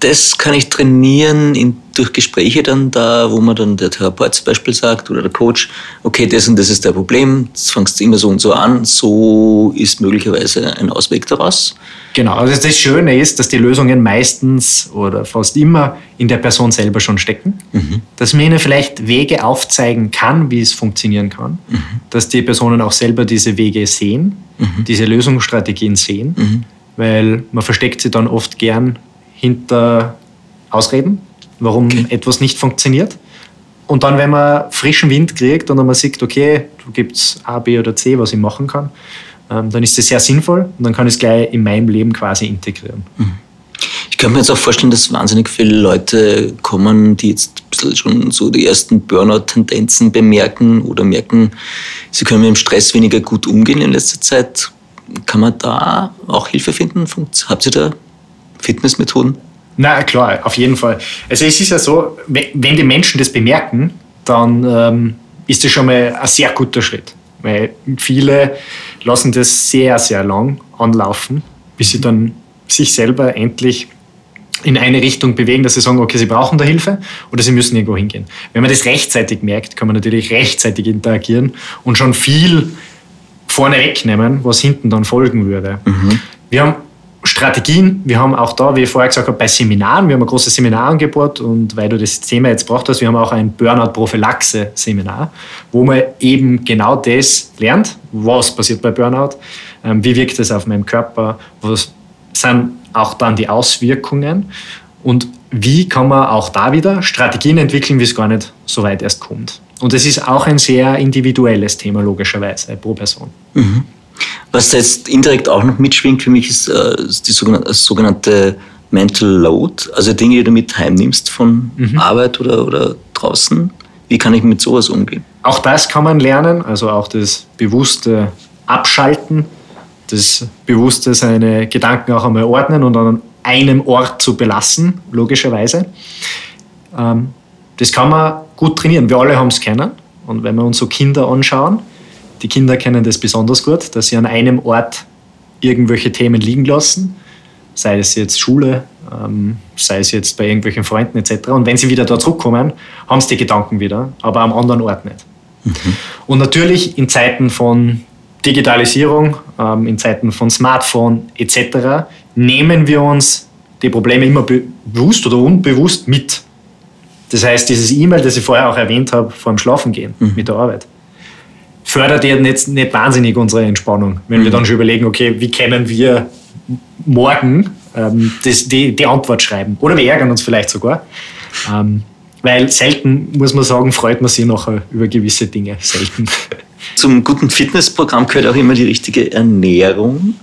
das kann ich trainieren in, durch Gespräche dann da, wo man dann der Therapeut zum Beispiel sagt oder der Coach, okay, das und das ist der Problem, das fangst du immer so und so an, so ist möglicherweise ein Ausweg daraus. Genau, also das Schöne ist, dass die Lösungen meistens oder fast immer in der Person selber schon stecken, mhm. dass man ihnen vielleicht Wege aufzeigen kann, wie es funktionieren kann, mhm. dass die Personen auch selber diese Wege sehen, mhm. diese Lösungsstrategien sehen, mhm. weil man versteckt sie dann oft gern hinter Ausreden, warum okay. etwas nicht funktioniert. Und dann, wenn man frischen Wind kriegt und dann man sieht, okay, du gibt A, B oder C, was ich machen kann, ähm, dann ist das sehr sinnvoll und dann kann ich es gleich in meinem Leben quasi integrieren. Mhm. Ich kann mir jetzt auch vorstellen, dass wahnsinnig viele Leute kommen, die jetzt ein bisschen schon so die ersten Burnout-Tendenzen bemerken oder merken, sie können mit dem Stress weniger gut umgehen in letzter Zeit. Kann man da auch Hilfe finden? Habt ihr da Fitnessmethoden? Na klar, auf jeden Fall. Also es ist ja so, wenn die Menschen das bemerken, dann ähm, ist das schon mal ein sehr guter Schritt. Weil viele lassen das sehr, sehr lang anlaufen, bis sie dann sich selber endlich in eine Richtung bewegen, dass sie sagen, okay, sie brauchen da Hilfe oder sie müssen irgendwo hingehen. Wenn man das rechtzeitig merkt, kann man natürlich rechtzeitig interagieren und schon viel vorne wegnehmen, was hinten dann folgen würde. Mhm. Wir haben Strategien, wir haben auch da, wie ich vorher gesagt habe, bei Seminaren, wir haben ein großes Seminarangebot und weil du das Thema jetzt braucht hast, wir haben auch ein Burnout-Prophylaxe-Seminar, wo man eben genau das lernt, was passiert bei Burnout, ähm, wie wirkt es auf meinem Körper, was sind auch dann die Auswirkungen und wie kann man auch da wieder Strategien entwickeln, wie es gar nicht so weit erst kommt. Und es ist auch ein sehr individuelles Thema, logischerweise, pro Person. Mhm. Was da jetzt indirekt auch noch mitschwingt für mich, ist, äh, die sogenannte, sogenannte, Mental Load, also Dinge, die du mit heimnimmst von mhm. Arbeit oder, oder draußen. Wie kann ich mit sowas umgehen? Auch das kann man lernen, also auch das bewusste Abschalten das Bewusste seine Gedanken auch einmal ordnen und an einem Ort zu belassen, logischerweise. Ähm, das kann man gut trainieren. Wir alle haben es kennen. Und wenn wir uns so Kinder anschauen, die Kinder kennen das besonders gut, dass sie an einem Ort irgendwelche Themen liegen lassen, sei es jetzt Schule, ähm, sei es jetzt bei irgendwelchen Freunden etc. Und wenn sie wieder da zurückkommen, haben sie die Gedanken wieder, aber am anderen Ort nicht. Mhm. Und natürlich in Zeiten von Digitalisierung, ähm, in Zeiten von Smartphone etc. nehmen wir uns die Probleme immer bewusst oder unbewusst mit. Das heißt, dieses E-Mail, das ich vorher auch erwähnt habe, vor dem Schlafengehen mhm. mit der Arbeit, fördert ja nicht, nicht wahnsinnig unsere Entspannung. Wenn mhm. wir dann schon überlegen, okay, wie können wir morgen ähm, das, die, die Antwort schreiben? Oder wir ärgern uns vielleicht sogar. Ähm, weil selten, muss man sagen, freut man sich nachher über gewisse Dinge. Selten. Zum guten Fitnessprogramm gehört auch immer die richtige Ernährung.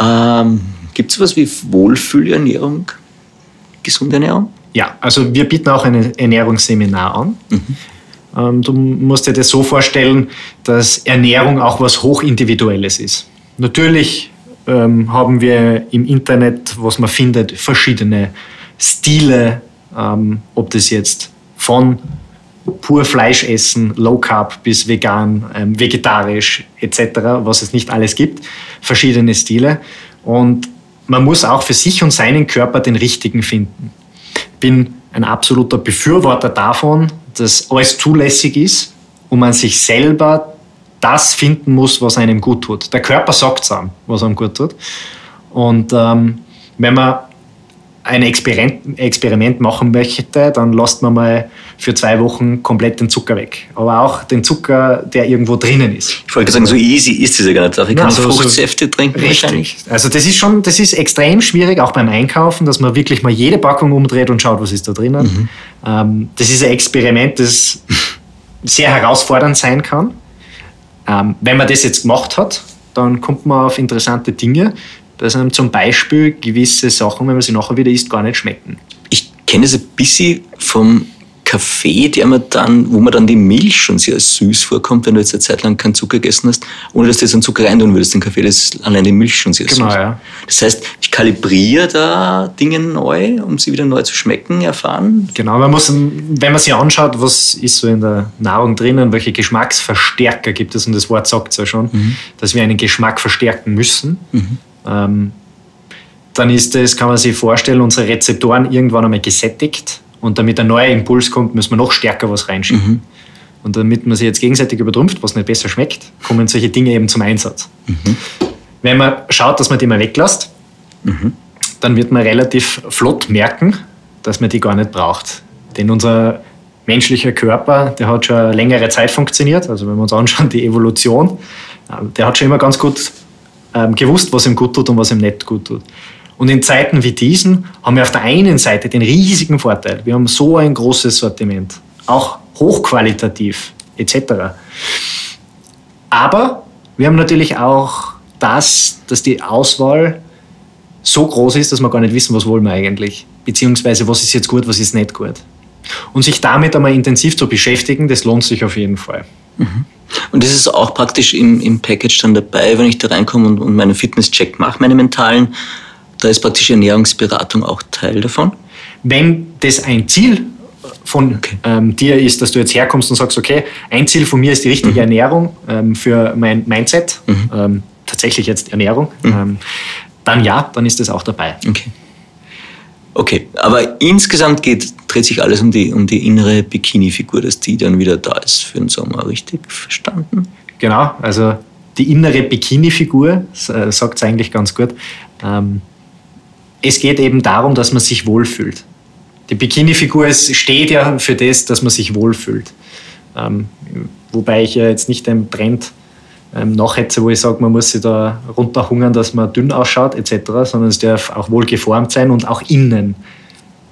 Ähm, Gibt es was wie Wohlfühlernährung, gesunde Ernährung? Ja, also wir bieten auch ein Ernährungsseminar an. Mhm. Ähm, du musst dir das so vorstellen, dass Ernährung auch was Hochindividuelles ist. Natürlich ähm, haben wir im Internet, was man findet, verschiedene Stile, ähm, ob das jetzt von pur Fleisch essen, Low Carb bis vegan, ähm, vegetarisch etc., was es nicht alles gibt, verschiedene Stile. Und man muss auch für sich und seinen Körper den richtigen finden. Ich bin ein absoluter Befürworter davon, dass alles zulässig ist und man sich selber das finden muss, was einem gut tut. Der Körper sagt es einem, was einem gut tut. Und ähm, wenn man ein Experiment, Experiment machen möchte, dann lasst man mal für zwei Wochen komplett den Zucker weg. Aber auch den Zucker, der irgendwo drinnen ist. Ich wollte sagen, so easy ist es ja gar nicht. Ich kann so, Fruchtsäfte trinken Richtig. Also das ist schon, das ist extrem schwierig, auch beim Einkaufen, dass man wirklich mal jede Packung umdreht und schaut, was ist da drinnen. Mhm. Ähm, das ist ein Experiment, das sehr herausfordernd sein kann. Ähm, wenn man das jetzt gemacht hat, dann kommt man auf interessante Dinge dass einem zum Beispiel gewisse Sachen, wenn man sie nachher wieder isst, gar nicht schmecken. Ich kenne es ein bisschen vom Kaffee, der man dann, wo man dann die Milch schon sehr süß vorkommt, wenn du jetzt eine Zeit lang keinen Zucker gegessen hast, ohne dass du jetzt einen Zucker reintun würdest, den Kaffee, das ist allein die Milch schon sehr genau, süß. Ja. Das heißt, ich kalibriere da Dinge neu, um sie wieder neu zu schmecken, erfahren. Genau, man muss, wenn man sich anschaut, was ist so in der Nahrung drinnen, welche Geschmacksverstärker gibt es, und das Wort sagt es ja schon, mhm. dass wir einen Geschmack verstärken müssen. Mhm ähm, dann ist es, kann man sich vorstellen, unsere Rezeptoren irgendwann einmal gesättigt und damit ein neuer Impuls kommt, müssen wir noch stärker was reinschieben. Mhm. Und damit man sich jetzt gegenseitig übertrumpft, was nicht besser schmeckt, kommen solche Dinge eben zum Einsatz. Mhm. Wenn man schaut, dass man die mal weglässt, mhm. dann wird man relativ flott merken, dass man die gar nicht braucht. Denn unser menschlicher Körper, der hat schon längere Zeit funktioniert. Also wenn wir uns anschauen, die Evolution, äh, der hat schon immer ganz gut ähm, gewusst, was ihm gut tut und was ihm nicht gut tut. Und in Zeiten wie diesen haben wir auf der einen Seite den riesigen Vorteil, wir haben so ein großes Sortiment, auch hochqualitativ etc. Aber wir haben natürlich auch das, dass die Auswahl so groß ist, dass wir gar nicht wissen, was wollen wir eigentlich, beziehungsweise was ist jetzt gut, was ist nicht gut. Und sich damit einmal intensiv zu beschäftigen, das lohnt sich auf jeden Fall. Mhm. Und das ist auch praktisch im, im Package dann dabei, wenn ich da reinkomme und, und meinen Fitnesscheck mache, meine mentalen, Da ist praktisch Ernährungsberatung auch Teil davon. Wenn das ein Ziel von okay. ähm, dir ist, dass du jetzt herkommst und sagst, okay, ein Ziel von mir ist die richtige mhm. Ernährung ähm, für mein Mindset, mhm. ähm, tatsächlich jetzt Ernährung, mhm. Ähm, dann ja, dann ist das auch dabei. Okay. Okay, aber insgesamt geht, dreht sich alles um die, um die innere Bikini-Figur, dass die dann wieder da ist für den Sommer, richtig verstanden? Genau, also die innere Bikini-Figur, äh, sagt es eigentlich ganz gut. Ähm, es geht eben darum, dass man sich wohlfühlt. Die Bikini-Figur steht ja für das, dass man sich wohlfühlt. Ähm, wobei ich ja jetzt nicht dem Trend ähm, nachhetze, wo ich sage, man muss sich da runterhungern, dass man dünn ausschaut etc., sondern es darf auch wohl geformt sein und auch innen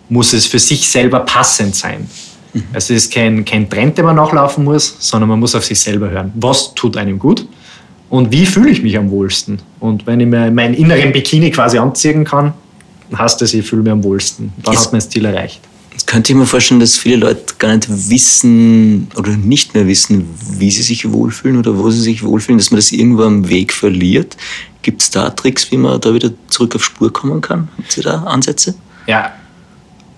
muss es für sich selber passend sein. Mhm. Also es ist kein, kein Trend, den man nachlaufen muss, sondern man muss auf sich selber hören. Was tut einem gut und wie fühle ich mich am wohlsten? Und wenn ich mir meinen inneren Bikini quasi anziehen kann, heißt das, ich fühle mich am wohlsten. Dann es hat man das Ziel erreicht. Könnte ich mir vorstellen, dass viele Leute gar nicht wissen oder nicht mehr wissen, wie sie sich wohlfühlen oder wo sie sich wohlfühlen, dass man das irgendwo am Weg verliert. Gibt es da Tricks, wie man da wieder zurück auf Spur kommen kann? Habt ihr da Ansätze? Ja,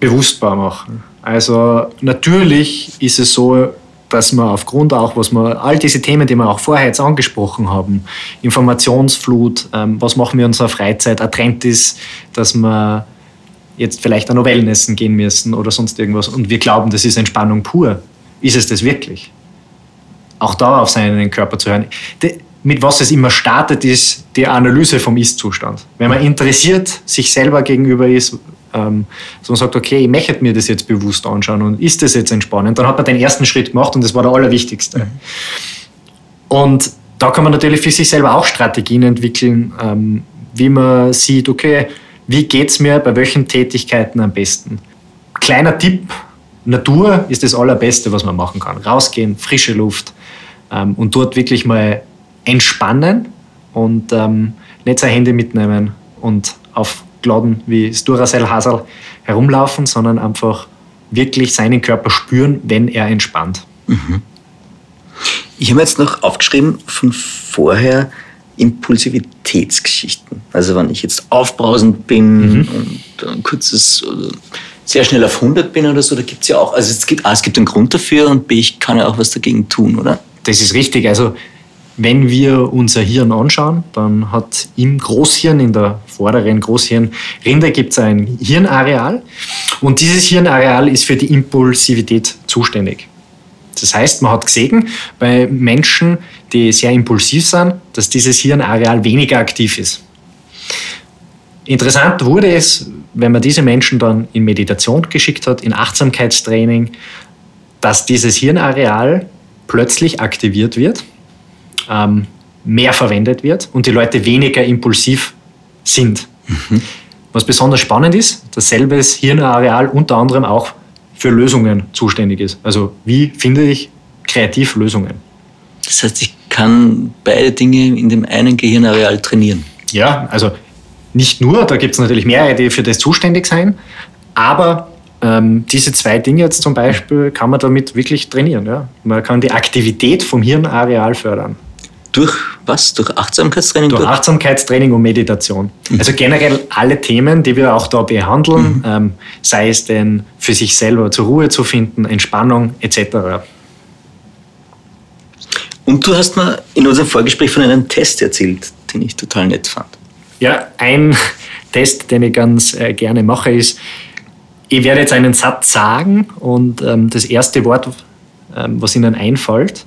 bewusstbar machen. Also natürlich ist es so, dass man aufgrund auch, was wir, all diese Themen, die wir auch vorher jetzt angesprochen haben, Informationsflut, ähm, was machen wir in unserer Freizeit, ein Trend ist, dass wir jetzt vielleicht an Wellnessen gehen müssen oder sonst irgendwas und wir glauben, das ist Entspannung pur. Ist es das wirklich? Auch da auf seinen Körper zu hören. Mit was es immer startet, ist die Analyse vom Ist-Zustand. Wenn man interessiert sich selber gegenüber ist, ähm, so man sagt, okay, ich möchte mir das jetzt bewusst anschauen und ist das jetzt entspannend, dann hat man den ersten Schritt gemacht und das war der allerwichtigste. Mhm. Und da kann man natürlich für sich selber auch Strategien entwickeln, ähm, wie man sieht, okay, wie geht es mir bei welchen Tätigkeiten am besten? Kleiner Tipp, Natur ist das Allerbeste, was man machen kann. Rausgehen, frische Luft ähm, und dort wirklich mal entspannen und ähm, nicht sein Handy mitnehmen und auf Gladen wie das Duracell Hasel herumlaufen, sondern einfach wirklich seinen Körper spüren, wenn er entspannt. Mhm. Ich habe jetzt noch aufgeschrieben von vorher, Impulsivitätsgeschichten. Also wenn ich jetzt aufbrausend bin mhm. und ein kurzes, sehr schnell auf 100 bin oder so, da gibt es ja auch, also es gibt, A, es gibt einen Grund dafür und B, ich kann ja auch was dagegen tun, oder? Das ist richtig. Also wenn wir unser Hirn anschauen, dann hat im Großhirn, in der vorderen Großhirnrinde, gibt es ein Hirnareal und dieses Hirnareal ist für die Impulsivität zuständig. Das heißt, man hat gesehen, bei Menschen, die sehr impulsiv sind, dass dieses Hirnareal weniger aktiv ist. Interessant wurde es, wenn man diese Menschen dann in Meditation geschickt hat, in Achtsamkeitstraining, dass dieses Hirnareal plötzlich aktiviert wird, ähm, mehr verwendet wird und die Leute weniger impulsiv sind. Mhm. Was besonders spannend ist, dasselbe Hirnareal unter anderem auch für Lösungen zuständig ist. Also wie finde ich kreativ Lösungen? Das heißt, ich kann beide Dinge in dem einen Gehirnareal trainieren. Ja, also nicht nur, da gibt es natürlich mehrere, die für das zuständig sein, aber ähm, diese zwei Dinge jetzt zum Beispiel kann man damit wirklich trainieren. Ja? Man kann die Aktivität vom Hirnareal fördern. Durch was? Durch Achtsamkeitstraining? Durch, durch? Achtsamkeitstraining und Meditation. Mhm. Also generell alle Themen, die wir auch da behandeln, mhm. ähm, sei es denn für sich selber zur Ruhe zu finden, Entspannung etc. Und du hast mir in unserem Vorgespräch von einem Test erzählt, den ich total nett fand. Ja, ein Test, den ich ganz äh, gerne mache, ist, ich werde jetzt einen Satz sagen und ähm, das erste Wort, ähm, was Ihnen einfällt,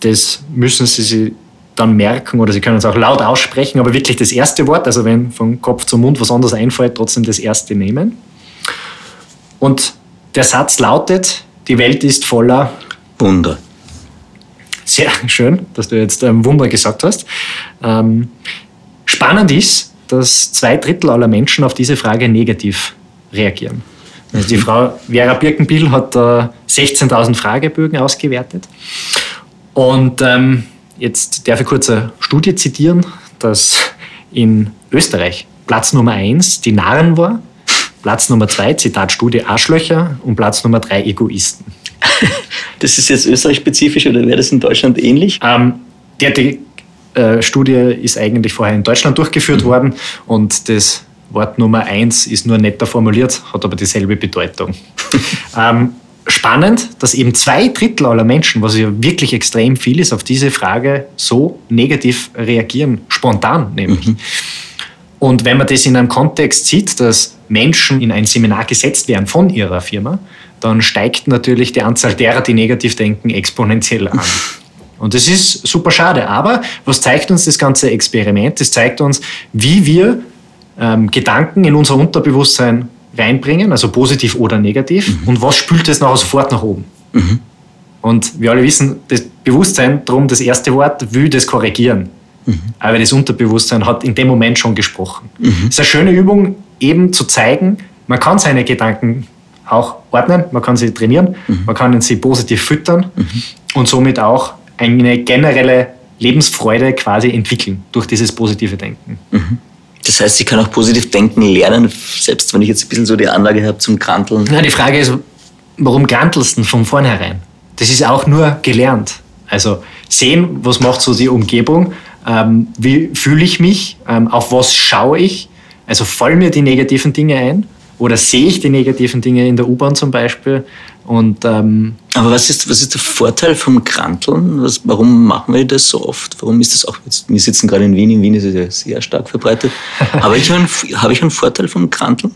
das müssen Sie sich dann merken oder Sie können es auch laut aussprechen, aber wirklich das erste Wort, also wenn von Kopf zum Mund was anderes einfällt, trotzdem das erste nehmen. Und der Satz lautet, die Welt ist voller Wunder. Sehr schön, dass du jetzt ähm, Wunder gesagt hast. Ähm, spannend ist, dass zwei Drittel aller Menschen auf diese Frage negativ reagieren. Also die. Frau Vera Birkenbiel hat äh, 16.000 Fragebögen ausgewertet. Und ähm, Jetzt darf ich kurz eine Studie zitieren, dass in Österreich Platz Nummer 1 die Narren war, Platz Nummer 2, Zitat Studie, Arschlöcher und Platz Nummer 3 Egoisten. Das ist jetzt österreich-spezifisch oder wäre das in Deutschland ähnlich? Ähm, die, die äh, Studie ist eigentlich vorher in Deutschland durchgeführt mhm. worden und das Wort Nummer eins ist nur netter formuliert, hat aber dieselbe Bedeutung. ähm, spannend, dass eben zwei Drittel aller Menschen, was ja wirklich extrem viel ist, auf diese Frage so negativ reagieren, spontan nämlich. Mhm. Und wenn man das in einem Kontext sieht, dass Menschen in ein Seminar gesetzt werden von ihrer Firma, dann steigt natürlich die Anzahl derer, die negativ denken, exponentiell an. Und das ist super schade. Aber was zeigt uns das ganze Experiment? Das zeigt uns, wie wir ähm, Gedanken in unser Unterbewusstsein reinbringen, also positiv oder negativ, mhm. und was spült es nachher sofort nach oben. Mhm. Und wir alle wissen, das Bewusstsein, darum das erste Wort, will das korrigieren. Mhm. Aber das Unterbewusstsein hat in dem Moment schon gesprochen. Mhm. Es ist eine schöne Übung, eben zu zeigen, man kann seine Gedanken auch ordnen, man kann sie trainieren, mhm. man kann sie positiv füttern mhm. und somit auch eine generelle Lebensfreude quasi entwickeln durch dieses positive Denken. Das heißt, ich kann auch positiv denken lernen, selbst wenn ich jetzt ein bisschen so die Anlage habe zum Kranteln. Ja, die Frage ist, warum krantelst du von vornherein? Das ist auch nur gelernt. Also sehen, was macht so die Umgebung, ähm, wie fühle ich mich, ähm, auf was schaue ich, also fallen mir die negativen Dinge ein oder sehe ich die negativen Dinge in der U-Bahn zum Beispiel und, ähm, Aber was ist, was ist der Vorteil vom Kranteln? Was, warum machen wir das so oft? Warum ist das auch jetzt? Wir sitzen gerade in Wien. In Wien ist es ja sehr stark verbreitet. habe, ich einen, habe ich einen Vorteil vom Kranteln?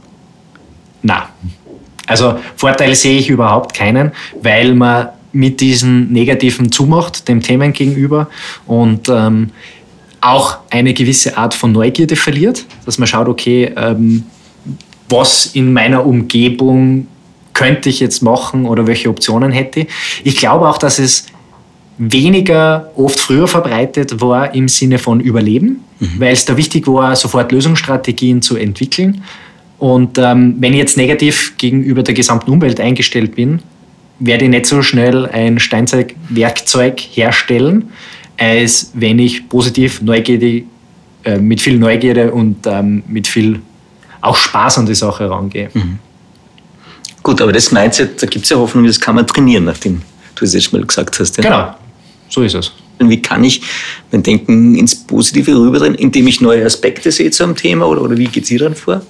Na, also Vorteil sehe ich überhaupt keinen, weil man mit diesen Negativen zumacht, dem Themen gegenüber und ähm, auch eine gewisse Art von Neugierde verliert, dass man schaut, okay, ähm, was in meiner Umgebung könnte ich jetzt machen oder welche Optionen hätte. Ich glaube auch, dass es weniger oft früher verbreitet war im Sinne von Überleben, mhm. weil es da wichtig war, sofort Lösungsstrategien zu entwickeln. Und ähm, wenn ich jetzt negativ gegenüber der gesamten Umwelt eingestellt bin, werde ich nicht so schnell ein Steinzeugwerkzeug herstellen, als wenn ich positiv, neugierig, äh, mit viel Neugierde und ähm, mit viel auch Spaß an die Sache rangehe. Mhm. Gut, aber das Mindset, da gibt es ja Hoffnung, das kann man trainieren, nachdem du es jetzt mal gesagt hast. Ja? Genau, so ist es. Und wie kann ich mein Denken ins Positive rüberdrehen, indem ich neue Aspekte sehe zu einem Thema oder, oder wie geht sie dann vor?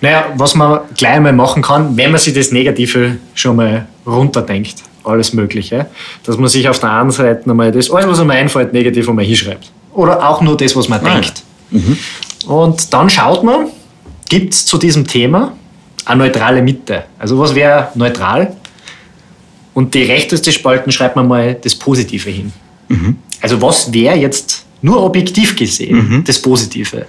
Naja, was man gleich einmal machen kann, wenn man sich das Negative schon mal runterdenkt, alles Mögliche, dass man sich auf der einen Seite einmal das, alles, was einem einfällt, negativ einmal hinschreibt. Oder auch nur das, was man Nein. denkt. Mhm. Und dann schaut man, gibt es zu diesem Thema eine neutrale Mitte. Also was wäre neutral? Und die rechteste Spalten schreibt man mal das Positive hin. Mhm. Also was wäre jetzt nur objektiv gesehen mhm. das Positive?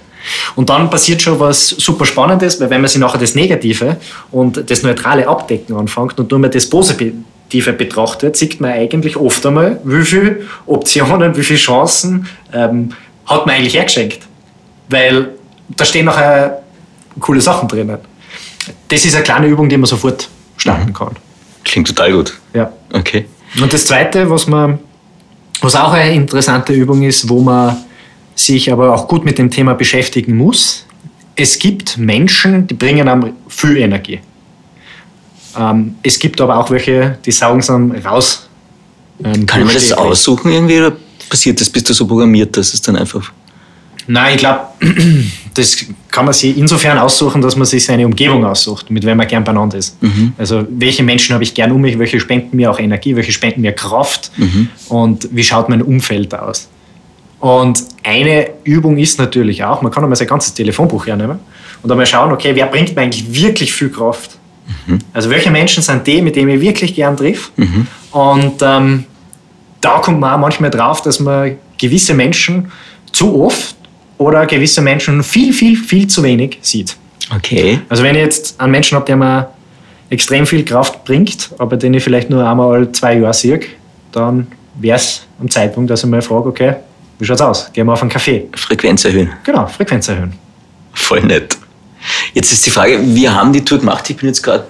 Und dann passiert schon was super Spannendes, weil wenn man sich nachher das Negative und das Neutrale abdecken anfängt und nur mal das Positive betrachtet, sieht man eigentlich oft einmal, wie viele Optionen, wie viele Chancen ähm, hat man eigentlich hergeschenkt. Weil da stehen nachher coole Sachen drinnen das ist eine kleine Übung, die man sofort starten mhm. kann. Klingt total gut. Ja. Okay. Und das Zweite, was, man, was auch eine interessante Übung ist, wo man sich aber auch gut mit dem Thema beschäftigen muss, es gibt Menschen, die bringen einem viel Energie. Ähm, es gibt aber auch welche, die saugen es dann raus. Ähm, Kann man das aussuchen irgendwie oder passiert das? Bist du so programmiert, dass es dann einfach Nein, ich glaube, das kann man sich insofern aussuchen, dass man sich seine Umgebung aussucht, mit wem man gern beieinander ist. Mhm. Also welche Menschen habe ich gern um mich, welche spenden mir auch Energie, welche spenden mir Kraft mhm. und wie schaut mein Umfeld aus. Und eine Übung ist natürlich auch, man kann einmal sein ganzes Telefonbuch hernehmen und einmal schauen, okay, wer bringt mir eigentlich wirklich viel Kraft? Mhm. Also welche Menschen sind die, mit denen ich wirklich gern triff? Mhm. Und ähm, da kommt man auch manchmal drauf, dass man gewisse Menschen zu oft oder gewisse Menschen viel, viel, viel zu wenig sieht. Okay. Also wenn ich jetzt einen Menschen habe, der mir extrem viel Kraft bringt, aber den ich vielleicht nur einmal zwei Jahre sehe, dann wäre es am Zeitpunkt, dass ich mal frage, okay, wie schaut's aus? Gehen wir auf einen Kaffee. Frequenz erhöhen. Genau, Frequenz erhöhen. Voll nett. Jetzt ist die Frage, wir haben die Tour gemacht. Ich bin jetzt gerade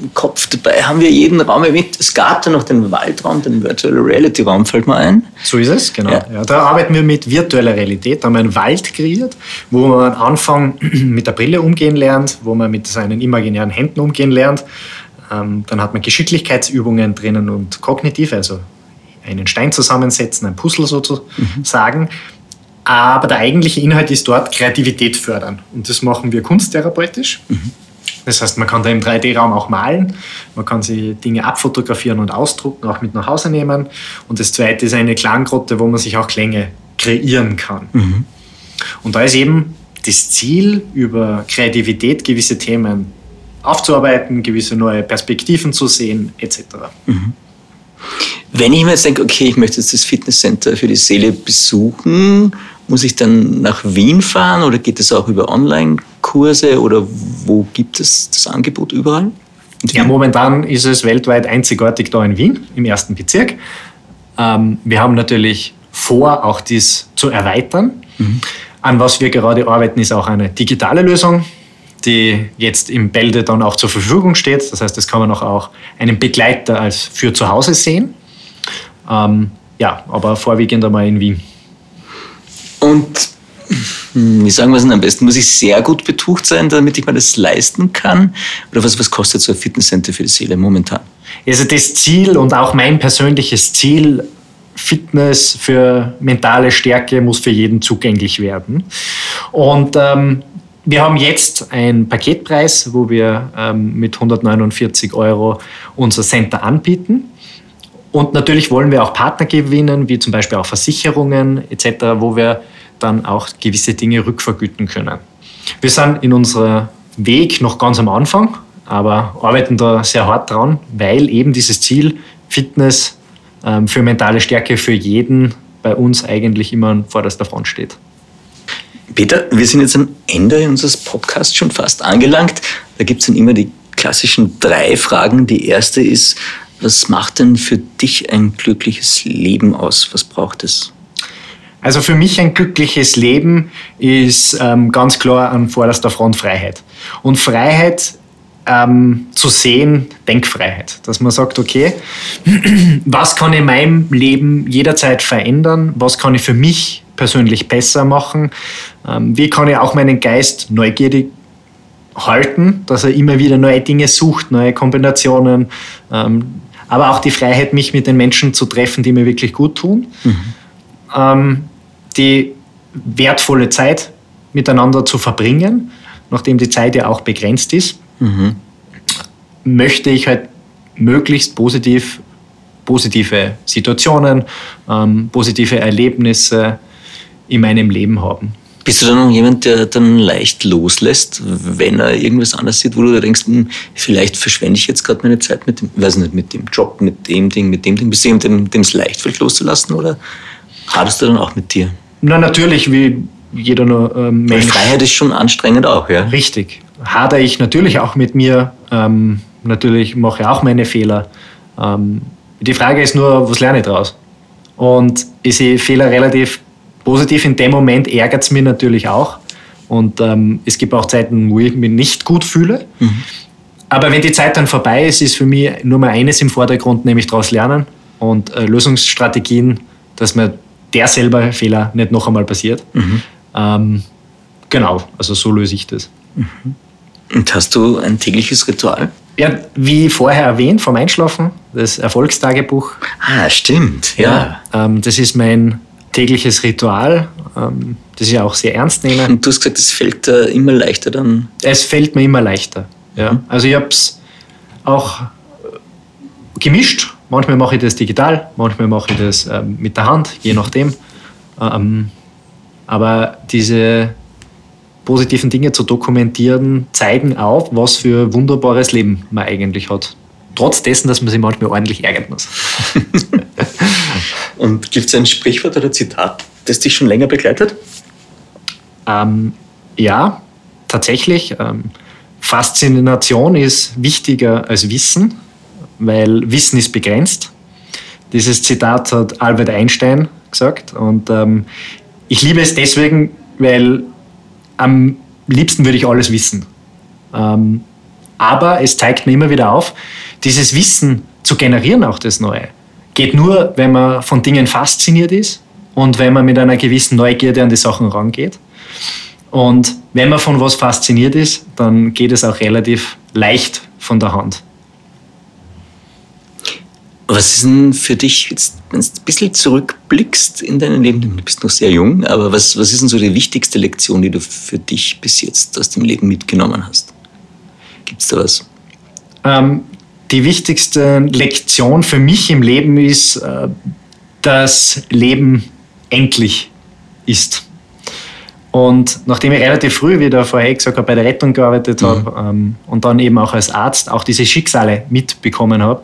im Kopf dabei. Haben wir jeden Raum erwähnt? Es gab da noch den Waldraum, den Virtual Reality Raum, fällt mir ein. So ist es, genau. Ja. Ja, da arbeiten wir mit virtueller Realität. Da haben wir einen Wald kreiert, wo man am Anfang mit der Brille umgehen lernt, wo man mit seinen imaginären Händen umgehen lernt. Ähm, dann hat man Geschicklichkeitsübungen drinnen und kognitiv, also einen Stein zusammensetzen, ein Puzzle sozusagen. Mhm. Aber der eigentliche Inhalt ist dort Kreativität fördern. Und das machen wir kunsttherapeutisch. Mhm. Das heißt, man kann da im 3D-Raum auch malen, man kann sich Dinge abfotografieren und ausdrucken, auch mit nach Hause nehmen. Und das zweite ist eine Klanggrotte, wo man sich auch Klänge kreieren kann. Mhm. Und da ist eben das Ziel, über Kreativität gewisse Themen aufzuarbeiten, gewisse neue Perspektiven zu sehen, etc. Mhm. Wenn ich mir jetzt denke, okay, ich möchte jetzt das Fitnesscenter für die Seele besuchen, muss ich dann nach Wien fahren oder geht es auch über Online-Kurse oder wo gibt es das Angebot überall? Ja, momentan ist es weltweit einzigartig da in Wien, im ersten Bezirk. Ähm, wir haben natürlich vor, auch dies zu erweitern. Mhm. An was wir gerade arbeiten, ist auch eine digitale Lösung, die jetzt im Bälde dann auch zur Verfügung steht. Das heißt, das kann man auch einen Begleiter als für zu Hause sehen. Ähm, ja, aber vorwiegend einmal in Wien. Und wie sagen wir es denn am besten? Muss ich sehr gut betucht sein, damit ich mir das leisten kann? Oder was, was kostet so ein Fitnesscenter für die Seele momentan? Also das Ziel und auch mein persönliches Ziel, Fitness für mentale Stärke muss für jeden zugänglich werden. Und ähm, wir haben jetzt einen Paketpreis, wo wir ähm, mit 149 Euro unser Center anbieten. Und natürlich wollen wir auch Partner gewinnen, wie zum Beispiel auch Versicherungen etc., wo wir dann auch gewisse Dinge rückvergüten können. Wir sind in unserem Weg noch ganz am Anfang, aber arbeiten da sehr hart dran, weil eben dieses Ziel Fitness ähm, für mentale Stärke für jeden bei uns eigentlich immer an vorderster Front steht. Peter, wir sind jetzt am Ende unseres Podcasts schon fast angelangt. Da gibt es dann immer die klassischen drei Fragen. Die erste ist, was macht denn für dich ein glückliches Leben aus? Was braucht es? Also für mich ein glückliches Leben ist ähm, ganz klar an vorderster Front Freiheit. Und Freiheit ähm, zu sehen, Denkfreiheit. Dass man sagt, okay, was kann in meinem Leben jederzeit verändern? Was kann ich für mich persönlich besser machen? Ähm, wie kann ich auch meinen Geist neugierig halten, dass er immer wieder neue Dinge sucht, neue Kombinationen, ähm, aber auch die Freiheit, mich mit den Menschen zu treffen, die mir wirklich gut tun. Mhm. Die wertvolle Zeit miteinander zu verbringen, nachdem die Zeit ja auch begrenzt ist, mhm. möchte ich halt möglichst positiv, positive Situationen, ähm, positive Erlebnisse in meinem Leben haben. Bist du dann noch jemand, der dann leicht loslässt, wenn er irgendwas anderes sieht, wo du denkst, hm, vielleicht verschwende ich jetzt gerade meine Zeit mit dem, weiß nicht, mit dem Job, mit dem Ding, mit dem Ding. Bist du jemand, dem, dem es leicht fällt loszulassen oder hadest du dann auch mit dir? Na, natürlich, wie jeder nur ähm, Mensch. Freiheit ist schon anstrengend auch, ja. Richtig. Hader ich natürlich auch mit mir. Ähm, natürlich mache ich auch meine Fehler. Ähm, die Frage ist nur, was lerne ich daraus? Und ich sehe Fehler relativ positiv. In dem Moment ärgert es mich natürlich auch. Und ähm, es gibt auch Zeiten, wo ich mich nicht gut fühle. Mhm. Aber wenn die Zeit dann vorbei ist, ist für mich nur mal eines im Vordergrund, nämlich daraus lernen und äh, Lösungsstrategien, dass mir der selber Fehler nicht noch einmal passiert. Mhm. Ähm, genau, also so löse ich das. Mhm. Und hast du ein tägliches Ritual? Ja, wie vorher erwähnt, vom Einschlafen, das Erfolgstagebuch. Ah, stimmt, ja. ja ähm, das ist mein tägliches Ritual, ähm, das ich auch sehr ernst nehme. Und du hast gesagt, es fällt äh, immer leichter dann? Es fällt mir immer leichter, ja. Mhm. Also ich habe es auch gemischt. Manchmal mache ich das digital, manchmal mache ich das ähm, mit der Hand, je nachdem. Ähm, aber diese positiven Dinge zu dokumentieren, zeigen auch, was für ein wunderbares Leben man eigentlich hat. Trotz dessen, dass man sich manchmal ordentlich ärgern muss. Und gibt es ein Sprichwort oder Zitat, das dich schon länger begleitet? Ähm, ja, tatsächlich. Ähm, Faszination ist wichtiger als Wissen, weil Wissen ist begrenzt. Dieses Zitat hat Albert Einstein gesagt. Und ähm, ich liebe es deswegen, weil am liebsten würde ich alles wissen. Ähm, aber es zeigt mir immer wieder auf, dieses Wissen zu generieren, auch das Neue, geht nur, wenn man von Dingen fasziniert ist und wenn man mit einer gewissen Neugierde an die Sachen rangeht. Und wenn man von was fasziniert ist, dann geht es auch relativ leicht von der Hand. Was ist denn für dich, wenn du ein bisschen zurückblickst in deinem Leben, du bist noch sehr jung, aber was, was ist denn so die wichtigste Lektion, die du für dich bis jetzt aus dem Leben mitgenommen hast? Gibt es da was? Ähm, die wichtigste Lektion für mich im Leben ist, äh, dass Leben endlich ist. Und nachdem ich relativ früh, wie der vorher gesagt habe, bei der Rettung gearbeitet mhm. habe ähm, und dann eben auch als Arzt auch diese Schicksale mitbekommen habe,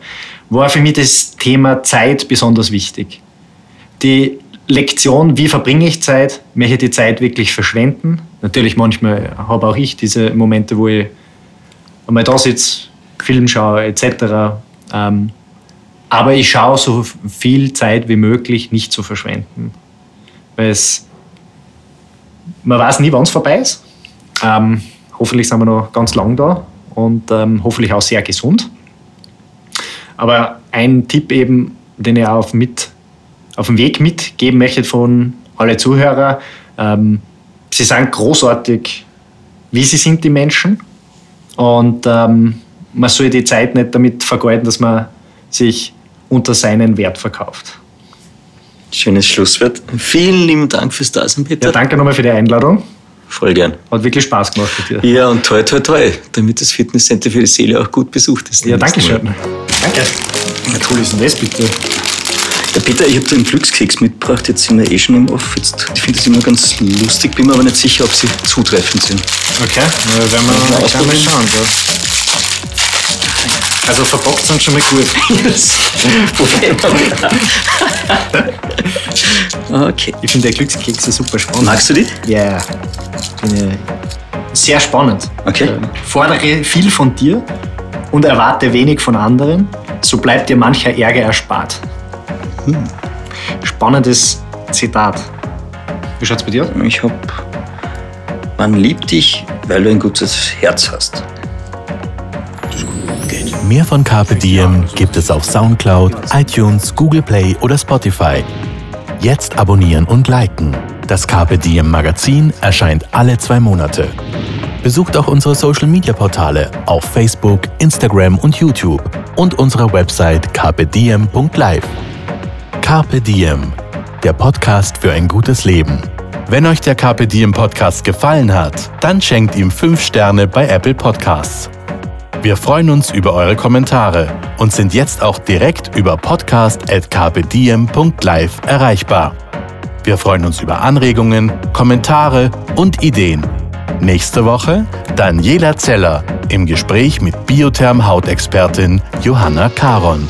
war für mich das Thema Zeit besonders wichtig. Die Lektion, wie verbringe ich Zeit, möchte ich die Zeit wirklich verschwenden. Natürlich manchmal habe auch ich diese Momente, wo ich einmal da sitze, Film schaue etc. Ähm, aber ich schaue so viel Zeit wie möglich nicht zu verschwenden. Weil es, man weiß nie, wann es vorbei ist. Ähm, hoffentlich sind wir noch ganz lang da und ähm, hoffentlich auch sehr gesund. Aber ein Tipp eben, den ich auf, mit, auf dem Weg mitgeben möchte von alle Zuhörer, ähm, sie sind großartig, wie sie sind, die Menschen. Und ähm, man soll die Zeit nicht damit vergeuden, dass man sich unter seinen Wert verkauft. Schönes Schlusswort. Vielen lieben Dank fürs Dasein, Peter. Ja, danke nochmal für die Einladung. Voll gern. Hat wirklich Spaß gemacht mit dir. Ja, und toi, toi, toi, damit das Fitnesscenter für die Seele auch gut besucht ist. Ja, danke schön. Danke. Na cool ist denn das bitte? Ja, Peter, ich habe da einen Glückskeks mitgebracht, jetzt sind wir eh schon im Off. Jetzt, ich finde das immer ganz lustig, bin mir aber nicht sicher, ob sie zutreffend sind. Okay, na, werden wir mal, mal schauen. Ja. Also verpackt sind schon mal gut. Okay. Ich finde der Glückskekse super spannend. Magst du die? Ja. Yeah. Sehr spannend. Okay. Ähm, fordere viel von dir und erwarte wenig von anderen, so bleibt dir mancher Ärger erspart. Hm. Spannendes Zitat. Wie schaut's bei dir aus? Ich hab. Man liebt dich, weil du ein gutes Herz hast. Mehr von Carpe Diem gibt es auf Soundcloud, iTunes, Google Play oder Spotify. Jetzt abonnieren und liken. Das Carpe Diem Magazin erscheint alle zwei Monate. Besucht auch unsere Social Media Portale auf Facebook, Instagram und YouTube und unsere Website carpediem.live. Carpe Diem, der Podcast für ein gutes Leben. Wenn euch der Carpe Diem Podcast gefallen hat, dann schenkt ihm 5 Sterne bei Apple Podcasts. Wir freuen uns über eure Kommentare und sind jetzt auch direkt über podcast.carpediem.live erreichbar. Wir freuen uns über Anregungen, Kommentare und Ideen Nächste Woche Daniela Zeller im Gespräch mit Biotherm-Hautexpertin Johanna Karon.